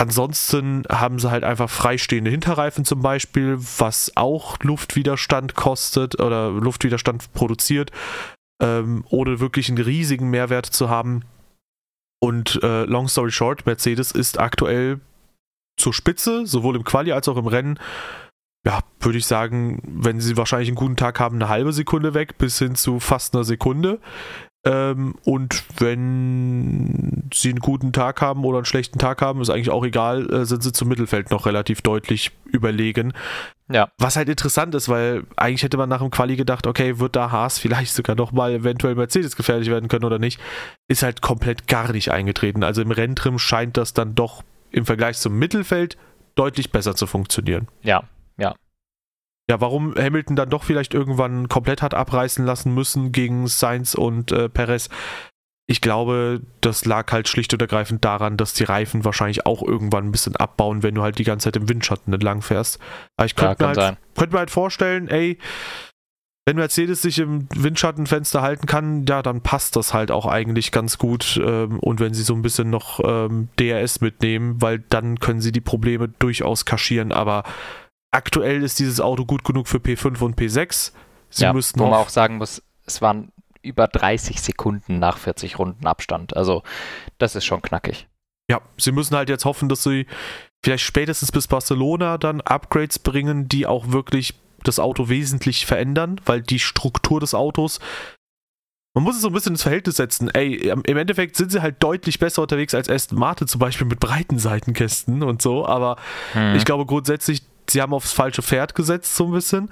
Ansonsten haben sie halt einfach freistehende Hinterreifen zum Beispiel, was auch Luftwiderstand kostet oder Luftwiderstand produziert, ähm, ohne wirklich einen riesigen Mehrwert zu haben. Und äh, long story short, Mercedes ist aktuell zur Spitze, sowohl im Quali als auch im Rennen. Ja, würde ich sagen, wenn sie wahrscheinlich einen guten Tag haben, eine halbe Sekunde weg, bis hin zu fast einer Sekunde. Ähm, und wenn sie einen guten Tag haben oder einen schlechten Tag haben, ist eigentlich auch egal, äh, sind sie zum Mittelfeld noch relativ deutlich überlegen. Ja. Was halt interessant ist, weil eigentlich hätte man nach dem Quali gedacht, okay, wird da Haas vielleicht sogar noch mal eventuell Mercedes gefährlich werden können oder nicht, ist halt komplett gar nicht eingetreten. Also im Renntrim scheint das dann doch im Vergleich zum Mittelfeld deutlich besser zu funktionieren. Ja, ja ja, warum Hamilton dann doch vielleicht irgendwann komplett hat abreißen lassen müssen gegen Sainz und äh, Perez. Ich glaube, das lag halt schlicht und ergreifend daran, dass die Reifen wahrscheinlich auch irgendwann ein bisschen abbauen, wenn du halt die ganze Zeit im Windschatten entlang fährst. Aber ich könnte ja, mir, halt, könnt mir halt vorstellen, ey, wenn Mercedes sich im Windschattenfenster halten kann, ja, dann passt das halt auch eigentlich ganz gut. Ähm, und wenn sie so ein bisschen noch ähm, DRS mitnehmen, weil dann können sie die Probleme durchaus kaschieren. Aber aktuell ist dieses Auto gut genug für P5 und P6. Sie ja, müssten wo man auch sagen muss, es waren über 30 Sekunden nach 40 Runden Abstand. Also das ist schon knackig. Ja, sie müssen halt jetzt hoffen, dass sie vielleicht spätestens bis Barcelona dann Upgrades bringen, die auch wirklich das Auto wesentlich verändern, weil die Struktur des Autos man muss es so ein bisschen ins Verhältnis setzen. Ey, im Endeffekt sind sie halt deutlich besser unterwegs als Aston Martin, zum Beispiel mit breiten Seitenkästen und so. Aber hm. ich glaube grundsätzlich, sie haben aufs falsche Pferd gesetzt, so ein bisschen.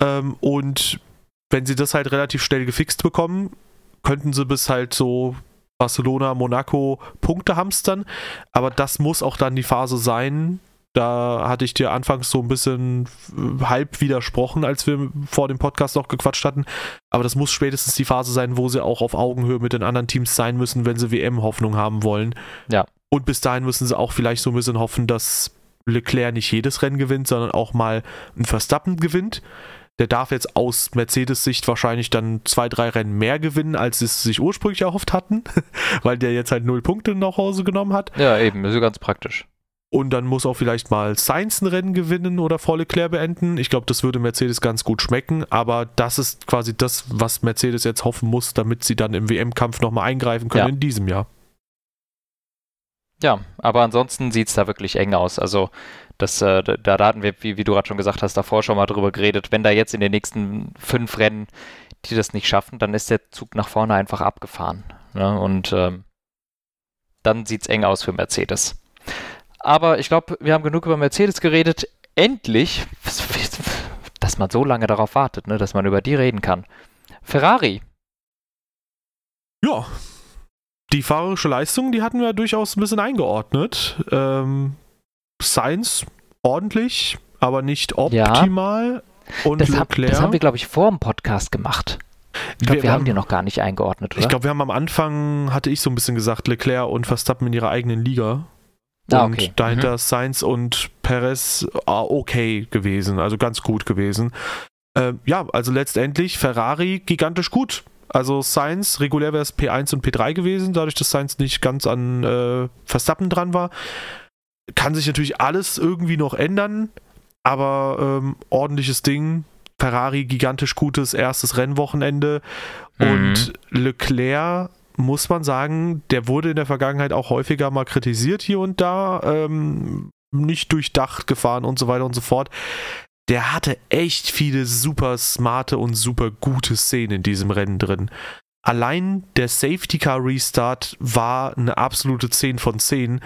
Ähm, und wenn sie das halt relativ schnell gefixt bekommen, könnten sie bis halt so Barcelona, Monaco Punkte hamstern. Aber das muss auch dann die Phase sein, da hatte ich dir anfangs so ein bisschen äh, halb widersprochen, als wir vor dem Podcast noch gequatscht hatten. Aber das muss spätestens die Phase sein, wo sie auch auf Augenhöhe mit den anderen Teams sein müssen, wenn sie WM-Hoffnung haben wollen. Ja. Und bis dahin müssen sie auch vielleicht so ein bisschen hoffen, dass Leclerc nicht jedes Rennen gewinnt, sondern auch mal ein Verstappen gewinnt. Der darf jetzt aus Mercedes-Sicht wahrscheinlich dann zwei, drei Rennen mehr gewinnen, als sie es sich ursprünglich erhofft hatten, [LAUGHS] weil der jetzt halt null Punkte nach Hause genommen hat. Ja, eben, ist ja ganz praktisch. Und dann muss auch vielleicht mal Sainz ein Rennen gewinnen oder vor Leclerc beenden. Ich glaube, das würde Mercedes ganz gut schmecken. Aber das ist quasi das, was Mercedes jetzt hoffen muss, damit sie dann im WM-Kampf nochmal eingreifen können ja. in diesem Jahr. Ja, aber ansonsten sieht es da wirklich eng aus. Also das, äh, da, da hatten wir, wie, wie du gerade schon gesagt hast, davor schon mal drüber geredet. Wenn da jetzt in den nächsten fünf Rennen die das nicht schaffen, dann ist der Zug nach vorne einfach abgefahren. Ne? Und ähm, dann sieht es eng aus für Mercedes. Aber ich glaube, wir haben genug über Mercedes geredet. Endlich, dass man so lange darauf wartet, ne, dass man über die reden kann. Ferrari. Ja, die fahrerische Leistung, die hatten wir durchaus ein bisschen eingeordnet. Ähm, Science ordentlich, aber nicht optimal. Ja, Und das, hab, das haben wir, glaube ich, vor dem Podcast gemacht. Ich glaube, wir, wir, haben die noch gar nicht eingeordnet, oder? Ich glaube, wir haben am Anfang, hatte ich so ein bisschen gesagt, Leclerc und Verstappen in ihrer eigenen Liga. Ah, und okay. dahinter mhm. Sainz und Perez ah, okay gewesen, also ganz gut gewesen. Äh, ja, also letztendlich Ferrari gigantisch gut. Also Sainz, regulär wäre es P1 und P3 gewesen, dadurch, dass Sainz nicht ganz an äh, Verstappen dran war. Kann sich natürlich alles irgendwie noch ändern, aber ähm, ordentliches Ding. Ferrari gigantisch gutes erstes Rennwochenende mhm. und Leclerc muss man sagen, der wurde in der Vergangenheit auch häufiger mal kritisiert hier und da, ähm, nicht durchdacht gefahren und so weiter und so fort. Der hatte echt viele super smarte und super gute Szenen in diesem Rennen drin. Allein der Safety Car Restart war eine absolute 10 von 10.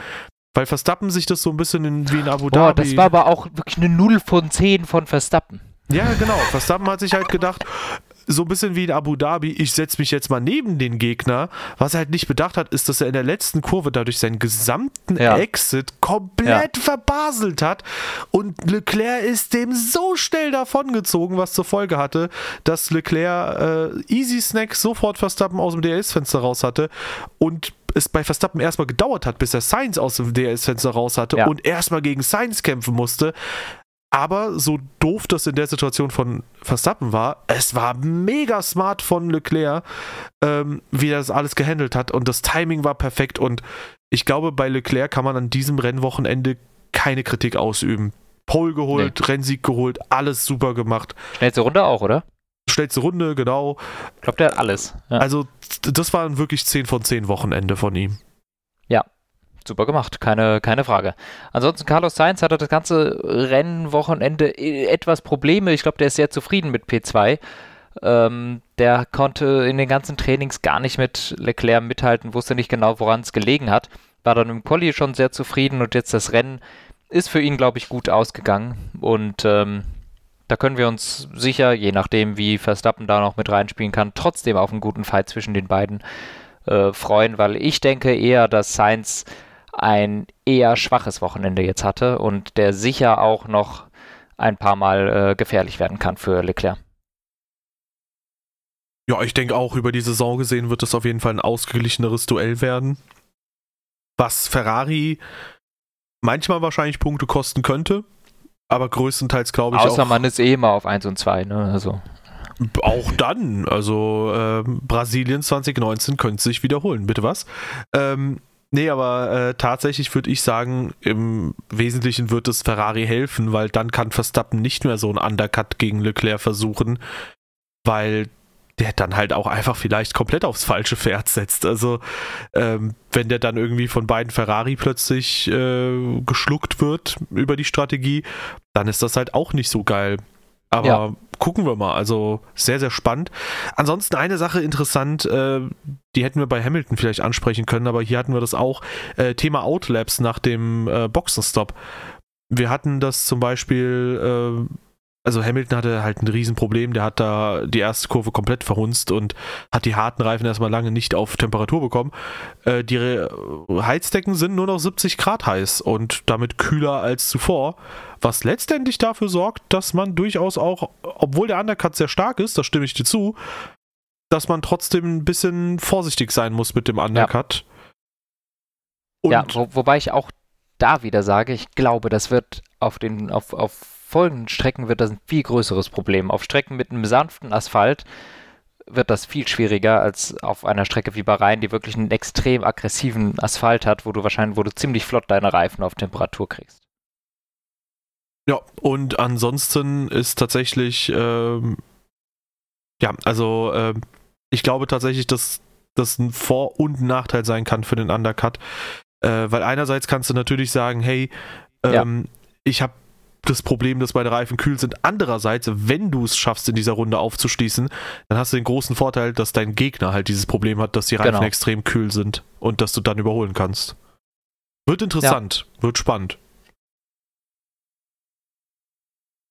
Weil Verstappen sich das so ein bisschen in, wie in Abu Dhabi. Boah, das war aber auch wirklich eine 0 von 10 von Verstappen. Ja, genau. Verstappen hat sich halt gedacht, so ein bisschen wie in Abu Dhabi, ich setze mich jetzt mal neben den Gegner. Was er halt nicht bedacht hat, ist, dass er in der letzten Kurve dadurch seinen gesamten ja. Exit komplett ja. verbaselt hat. Und Leclerc ist dem so schnell davongezogen, was zur Folge hatte, dass Leclerc äh, Easy Snack sofort Verstappen aus dem DRS-Fenster raus hatte und es bei Verstappen erstmal gedauert hat, bis er Sainz aus dem DRS-Fenster raus hatte ja. und erstmal gegen Sainz kämpfen musste. Aber so doof das in der Situation von Verstappen war, es war mega smart von Leclerc, ähm, wie er das alles gehandelt hat. Und das Timing war perfekt. Und ich glaube, bei Leclerc kann man an diesem Rennwochenende keine Kritik ausüben. Pole geholt, nee. Rennsieg geholt, alles super gemacht. Schnellste Runde auch, oder? Schnellste Runde, genau. Ich glaube, der hat alles. Ja. Also, das waren wirklich 10 von 10 Wochenende von ihm. Super gemacht, keine, keine Frage. Ansonsten Carlos Sainz hatte das ganze Rennwochenende etwas Probleme. Ich glaube, der ist sehr zufrieden mit P2. Ähm, der konnte in den ganzen Trainings gar nicht mit Leclerc mithalten, wusste nicht genau, woran es gelegen hat. War dann im Quali schon sehr zufrieden und jetzt das Rennen ist für ihn, glaube ich, gut ausgegangen. Und ähm, da können wir uns sicher, je nachdem, wie Verstappen da noch mit reinspielen kann, trotzdem auf einen guten Fight zwischen den beiden äh, freuen, weil ich denke eher, dass Sainz ein eher schwaches Wochenende jetzt hatte und der sicher auch noch ein paar Mal äh, gefährlich werden kann für Leclerc. Ja, ich denke auch, über die Saison gesehen wird es auf jeden Fall ein ausgeglicheneres Duell werden. Was Ferrari manchmal wahrscheinlich Punkte kosten könnte, aber größtenteils glaube ich Außer auch. man ist eh immer auf 1 und 2, ne? Also. Auch dann, also äh, Brasilien 2019 könnte sich wiederholen. Bitte was? Ähm, nee, aber äh, tatsächlich würde ich sagen, im Wesentlichen wird es Ferrari helfen, weil dann kann Verstappen nicht mehr so einen Undercut gegen Leclerc versuchen, weil der dann halt auch einfach vielleicht komplett aufs falsche Pferd setzt. Also ähm, wenn der dann irgendwie von beiden Ferrari plötzlich äh, geschluckt wird über die Strategie, dann ist das halt auch nicht so geil. Aber ja. gucken wir mal. Also sehr, sehr spannend. Ansonsten eine Sache interessant, äh, die hätten wir bei Hamilton vielleicht ansprechen können, aber hier hatten wir das auch. Äh, Thema Outlabs nach dem äh, Boxenstopp. Wir hatten das zum Beispiel äh, also Hamilton hatte halt ein Riesenproblem, der hat da die erste Kurve komplett verhunzt und hat die harten Reifen erstmal lange nicht auf Temperatur bekommen. Äh, die Heizdecken sind nur noch 70 Grad heiß und damit kühler als zuvor, was letztendlich dafür sorgt, dass man durchaus auch, obwohl der Undercut sehr stark ist, da stimme ich dir zu, dass man trotzdem ein bisschen vorsichtig sein muss mit dem Undercut. Ja, ja wo, wobei ich auch da wieder sage, ich glaube, das wird auf den, auf, auf folgenden Strecken wird das ein viel größeres Problem. Auf Strecken mit einem sanften Asphalt wird das viel schwieriger als auf einer Strecke wie Bahrain, die wirklich einen extrem aggressiven Asphalt hat, wo du wahrscheinlich, wo du ziemlich flott deine Reifen auf Temperatur kriegst. Ja, und ansonsten ist tatsächlich, ähm, ja, also äh, ich glaube tatsächlich, dass das ein Vor- und Nachteil sein kann für den Undercut. Äh, weil einerseits kannst du natürlich sagen, hey, ähm, ja. ich habe das Problem, dass meine Reifen kühl sind. Andererseits, wenn du es schaffst, in dieser Runde aufzuschließen, dann hast du den großen Vorteil, dass dein Gegner halt dieses Problem hat, dass die Reifen genau. extrem kühl sind und dass du dann überholen kannst. Wird interessant, ja. wird spannend.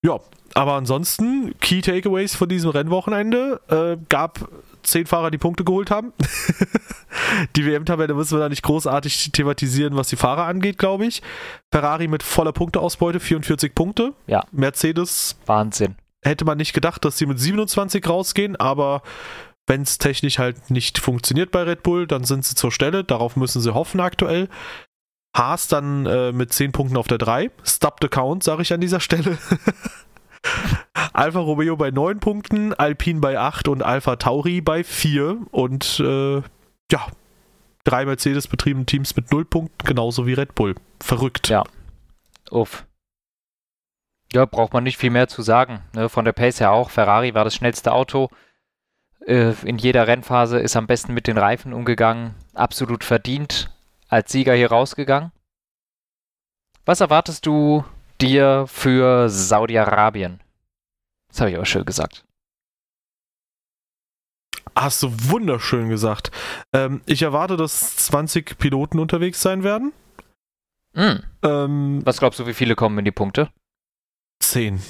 Ja, aber ansonsten, Key Takeaways von diesem Rennwochenende äh, gab zehn Fahrer, die Punkte geholt haben. [LAUGHS] die WM-Tabelle müssen wir da nicht großartig thematisieren, was die Fahrer angeht, glaube ich. Ferrari mit voller Punkteausbeute, 44 Punkte. Ja. Mercedes. Wahnsinn. Hätte man nicht gedacht, dass sie mit 27 rausgehen, aber wenn es technisch halt nicht funktioniert bei Red Bull, dann sind sie zur Stelle. Darauf müssen sie hoffen aktuell. Haas dann äh, mit 10 Punkten auf der 3. Stop the count, sage ich an dieser Stelle. [LAUGHS] [LAUGHS] Alfa Romeo bei 9 Punkten, Alpine bei 8 und Alpha Tauri bei 4. Und äh, ja, drei Mercedes-betriebene Teams mit 0 Punkten, genauso wie Red Bull. Verrückt. Ja. Uff. Ja, braucht man nicht viel mehr zu sagen. Ne? Von der Pace her auch. Ferrari war das schnellste Auto. Äh, in jeder Rennphase ist am besten mit den Reifen umgegangen. Absolut verdient als Sieger hier rausgegangen. Was erwartest du dir für Saudi-Arabien? Das habe ich aber schön gesagt. Hast du wunderschön gesagt. Ähm, ich erwarte, dass 20 Piloten unterwegs sein werden. Mm. Ähm, Was glaubst du, wie viele kommen in die Punkte? Zehn.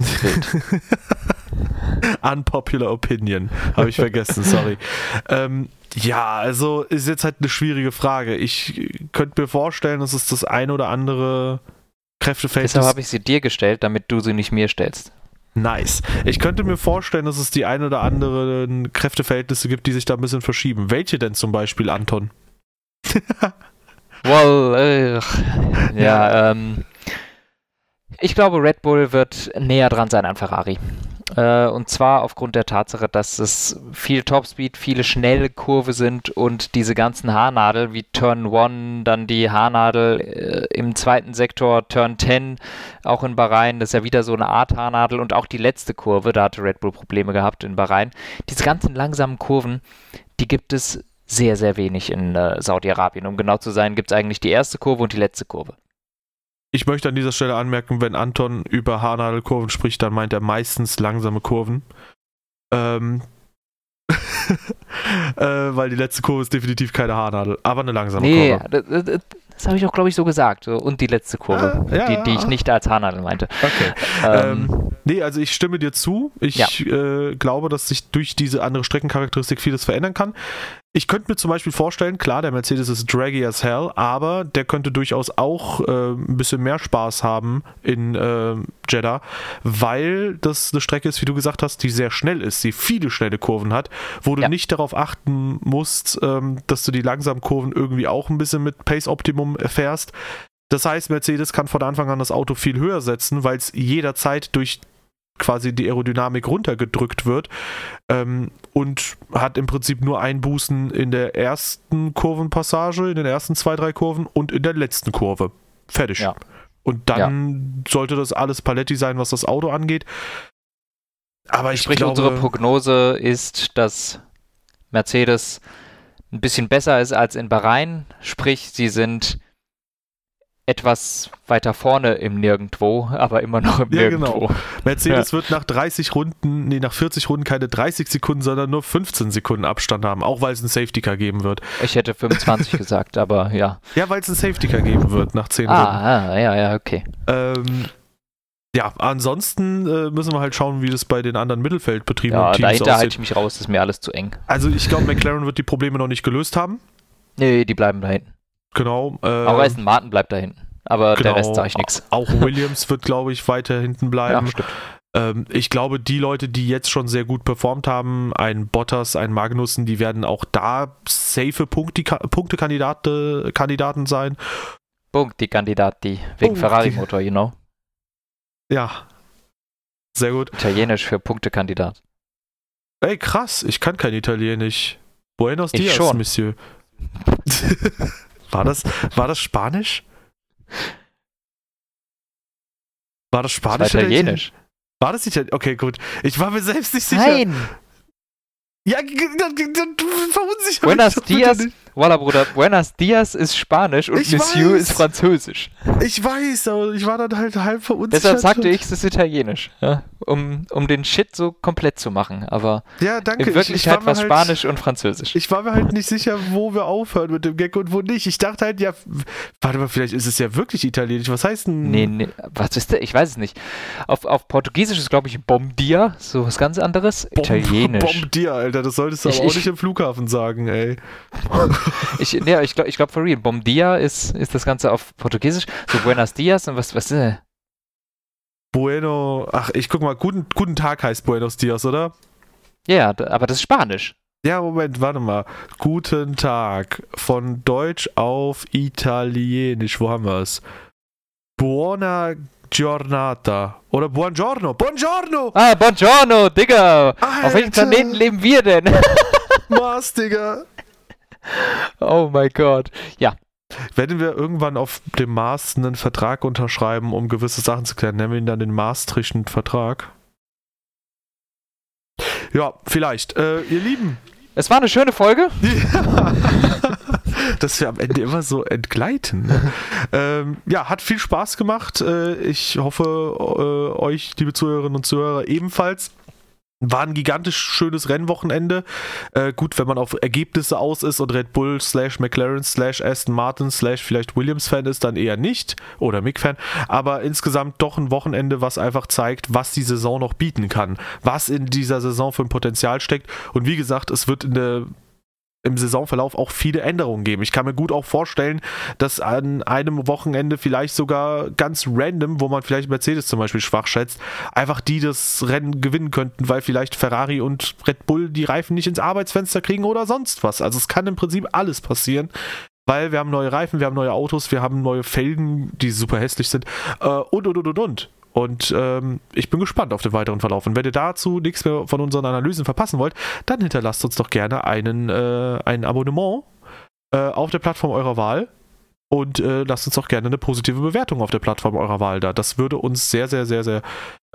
[LAUGHS] Unpopular Opinion. Habe ich vergessen, sorry. Ähm, ja, also ist jetzt halt eine schwierige Frage. Ich könnte mir vorstellen, dass es das ein oder andere Kräftefeld Deshalb habe ich sie dir gestellt, damit du sie nicht mir stellst. Nice. Ich könnte mir vorstellen, dass es die ein oder anderen Kräfteverhältnisse gibt, die sich da ein bisschen verschieben. Welche denn zum Beispiel, Anton? [LAUGHS] well, äh, ja, ja, ähm, ich glaube, Red Bull wird näher dran sein an Ferrari. Äh, und zwar aufgrund der Tatsache, dass es viel Topspeed, viele schnelle Kurve sind und diese ganzen Haarnadel wie Turn 1, dann die Haarnadel äh, im zweiten Sektor, Turn 10, auch in Bahrain, das ist ja wieder so eine Art Haarnadel und auch die letzte Kurve, da hatte Red Bull Probleme gehabt in Bahrain. Diese ganzen langsamen Kurven, die gibt es sehr, sehr wenig in äh, Saudi-Arabien. Um genau zu sein, gibt es eigentlich die erste Kurve und die letzte Kurve. Ich möchte an dieser Stelle anmerken, wenn Anton über Haarnadelkurven spricht, dann meint er meistens langsame Kurven. Ähm, [LAUGHS] äh, weil die letzte Kurve ist definitiv keine Haarnadel, aber eine langsame nee, Kurve. Das, das, das habe ich auch, glaube ich, so gesagt. Und die letzte Kurve, ah, ja, die, die, ich nicht als Haarnadel meinte. Okay. Ähm, ähm, nee, also ich stimme dir zu. Ich ja. äh, glaube, dass sich durch diese andere Streckencharakteristik vieles verändern kann. Ich könnte mir zum Beispiel vorstellen, klar, der Mercedes ist draggy as hell, aber der könnte durchaus auch äh, ein bisschen mehr Spaß haben in äh, Jeddah, weil das eine Strecke ist, wie du gesagt hast, die sehr schnell ist, die viele schnelle Kurven hat, wo du ja. nicht darauf achten musst, ähm, dass du die langsamen Kurven irgendwie auch ein bisschen mit Pace Optimum fährst. Das heißt, Mercedes kann von Anfang an das Auto viel höher setzen, weil es jederzeit durch quasi die Aerodynamik runtergedrückt wird ähm, und hat im Prinzip nur Einbußen in der ersten Kurvenpassage, in den ersten zwei, drei Kurven und in der letzten Kurve. Fertig. Ja. Und dann ja. sollte das alles Paletti sein, was das Auto angeht. Aber ich Sprich, glaube, unsere Prognose ist, dass Mercedes ein bisschen besser ist als in Bahrain. Sprich, sie sind etwas weiter vorne im Nirgendwo, aber immer noch im ja, genau. Nirgendwo. Genau. Mercedes ja. wird nach 30 Runden, nee, nach 40 Runden keine 30 Sekunden, sondern nur 15 Sekunden Abstand haben, auch weil es einen Safety Car geben wird. Ich hätte 25 [LAUGHS] gesagt, aber ja. Ja, weil es einen Safety Car geben wird nach 10 ah, Runden. Ah, ja, ja, okay. Ähm, ja, ansonsten äh, müssen wir halt schauen, wie das bei den anderen Mittelfeldbetrieben ja, Teams dahinter halte ich mich raus, das ist mir alles zu eng. Also ich glaube, McLaren wird die Probleme noch nicht gelöst haben. Nee, die bleiben da hinten. Genau. Äh, Aber Aston Martin bleibt da hinten. Aber genau, der Rest sage ich nichts. Auch Williams wird, glaube ich, weiter hinten [LAUGHS] bleiben. Ja. Ähm, ich glaube, die Leute, die jetzt schon sehr gut performt haben, ein Bottas, ein Magnussen, die werden auch da safe Punktekandidaten sein. Punkte-Kandidati, wegen Ferrari-Motor, you know. Ja. Sehr gut. Italienisch für Punktekandidat. Ey, krass, ich kann kein Italienisch. Buenos ich dias, schon. Monsieur. [LAUGHS] war, das, war das Spanisch? War das Spanisch? Das war Italienisch. War das Italienisch? Okay, gut. Ich war mir selbst nicht sicher. Nein! Ja, verunsichert Buenos Dias, Walla Bruder, Buenos Dias ist Spanisch und ich Monsieur weiß. ist Französisch. Ich weiß, aber ich war dann halt halb verunsichert. Deshalb sagte ich, es ist Italienisch, ja, um, um den Shit so komplett zu machen. Aber ja, danke. in Wirklichkeit war, war halt, Spanisch und Französisch. Ich war mir halt nicht sicher, wo wir aufhören mit dem Gag und wo nicht. Ich dachte halt, ja, warte mal, vielleicht ist es ja wirklich Italienisch. Was heißt denn? Nee, nee, was ist der? Ich weiß es nicht. Auf, auf Portugiesisch ist, glaube ich, Bom Dia, so was ganz anderes. Bom, Italienisch. Bom Dia, Alter, das solltest du ich, aber auch ich, nicht im Flughafen sagen, ey. [LAUGHS] [LAUGHS] ich, ja, ich glaube, ich glaub, for real, Bom Dia ist, ist das Ganze auf Portugiesisch. So Buenos Dias und was, was ist äh? Bueno, ach, ich guck mal, guten, guten Tag heißt Buenos Dias, oder? Ja, aber das ist Spanisch. Ja, Moment, warte mal. Guten Tag. Von Deutsch auf Italienisch. Wo haben wir es? Buona giornata. Oder buongiorno. Buongiorno! Ah, buongiorno, Digga. Alter. Auf welchem Planeten leben wir denn? [LAUGHS] Mars, Digga. [LAUGHS] Oh mein Gott. Ja. Werden wir irgendwann auf dem Mars einen Vertrag unterschreiben, um gewisse Sachen zu klären? Nennen wir ihn dann den Maastrichten Vertrag? Ja, vielleicht. Äh, ihr Lieben. Es war eine schöne Folge. [LAUGHS] Ja. [LAUGHS] Dass wir am Ende immer so entgleiten. ähm, ja, hat viel Spaß gemacht. Äh, ich hoffe, äh, euch, liebe Zuhörerinnen und Zuhörer, ebenfalls. War ein gigantisch schönes Rennwochenende. Äh, gut, wenn man auf Ergebnisse aus ist und Red Bull slash McLaren slash Aston Martin slash vielleicht Williams Fan ist, dann eher nicht. Oder Mick Fan. Aber insgesamt doch ein Wochenende, was einfach zeigt, was die Saison noch bieten kann. Was in dieser Saison für ein Potenzial steckt. Und wie gesagt, es wird in der im Saisonverlauf auch viele Änderungen geben. Ich kann mir gut auch vorstellen, dass an einem Wochenende vielleicht sogar ganz random, wo man vielleicht Mercedes zum Beispiel schwach schätzt, einfach die das Rennen gewinnen könnten, weil vielleicht Ferrari und Red Bull die Reifen nicht ins Arbeitsfenster kriegen oder sonst was. Also es kann im Prinzip alles passieren. Weil wir haben neue Reifen, wir haben neue Autos, wir haben neue Felgen, die super hässlich sind äh, und und und und und. Und ähm, ich bin gespannt auf den weiteren Verlauf. Und wenn ihr dazu nichts mehr von unseren Analysen verpassen wollt, dann hinterlasst uns doch gerne einen, äh, ein Abonnement äh, auf der Plattform eurer Wahl. Und äh, lasst uns doch gerne eine positive Bewertung auf der Plattform eurer Wahl da. Das würde uns sehr, sehr, sehr, sehr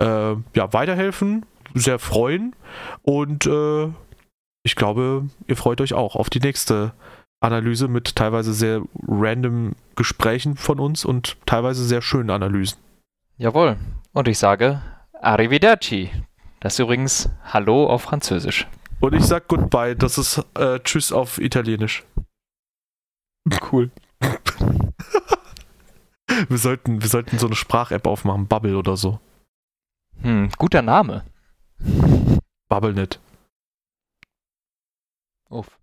äh, ja, weiterhelfen, sehr freuen. Und äh, ich glaube, ihr freut euch auch auf die nächste Analyse mit teilweise sehr random Gesprächen von uns und teilweise sehr schönen Analysen. Jawohl. Und ich sage Arrivederci. Das ist übrigens Hallo auf Französisch. Und ich sag Goodbye. Das ist äh, Tschüss auf Italienisch. Cool. [LAUGHS] wir, sollten, wir sollten so eine Sprach-App aufmachen. Bubble oder so. Hm, guter Name. Bubble nicht. Uff.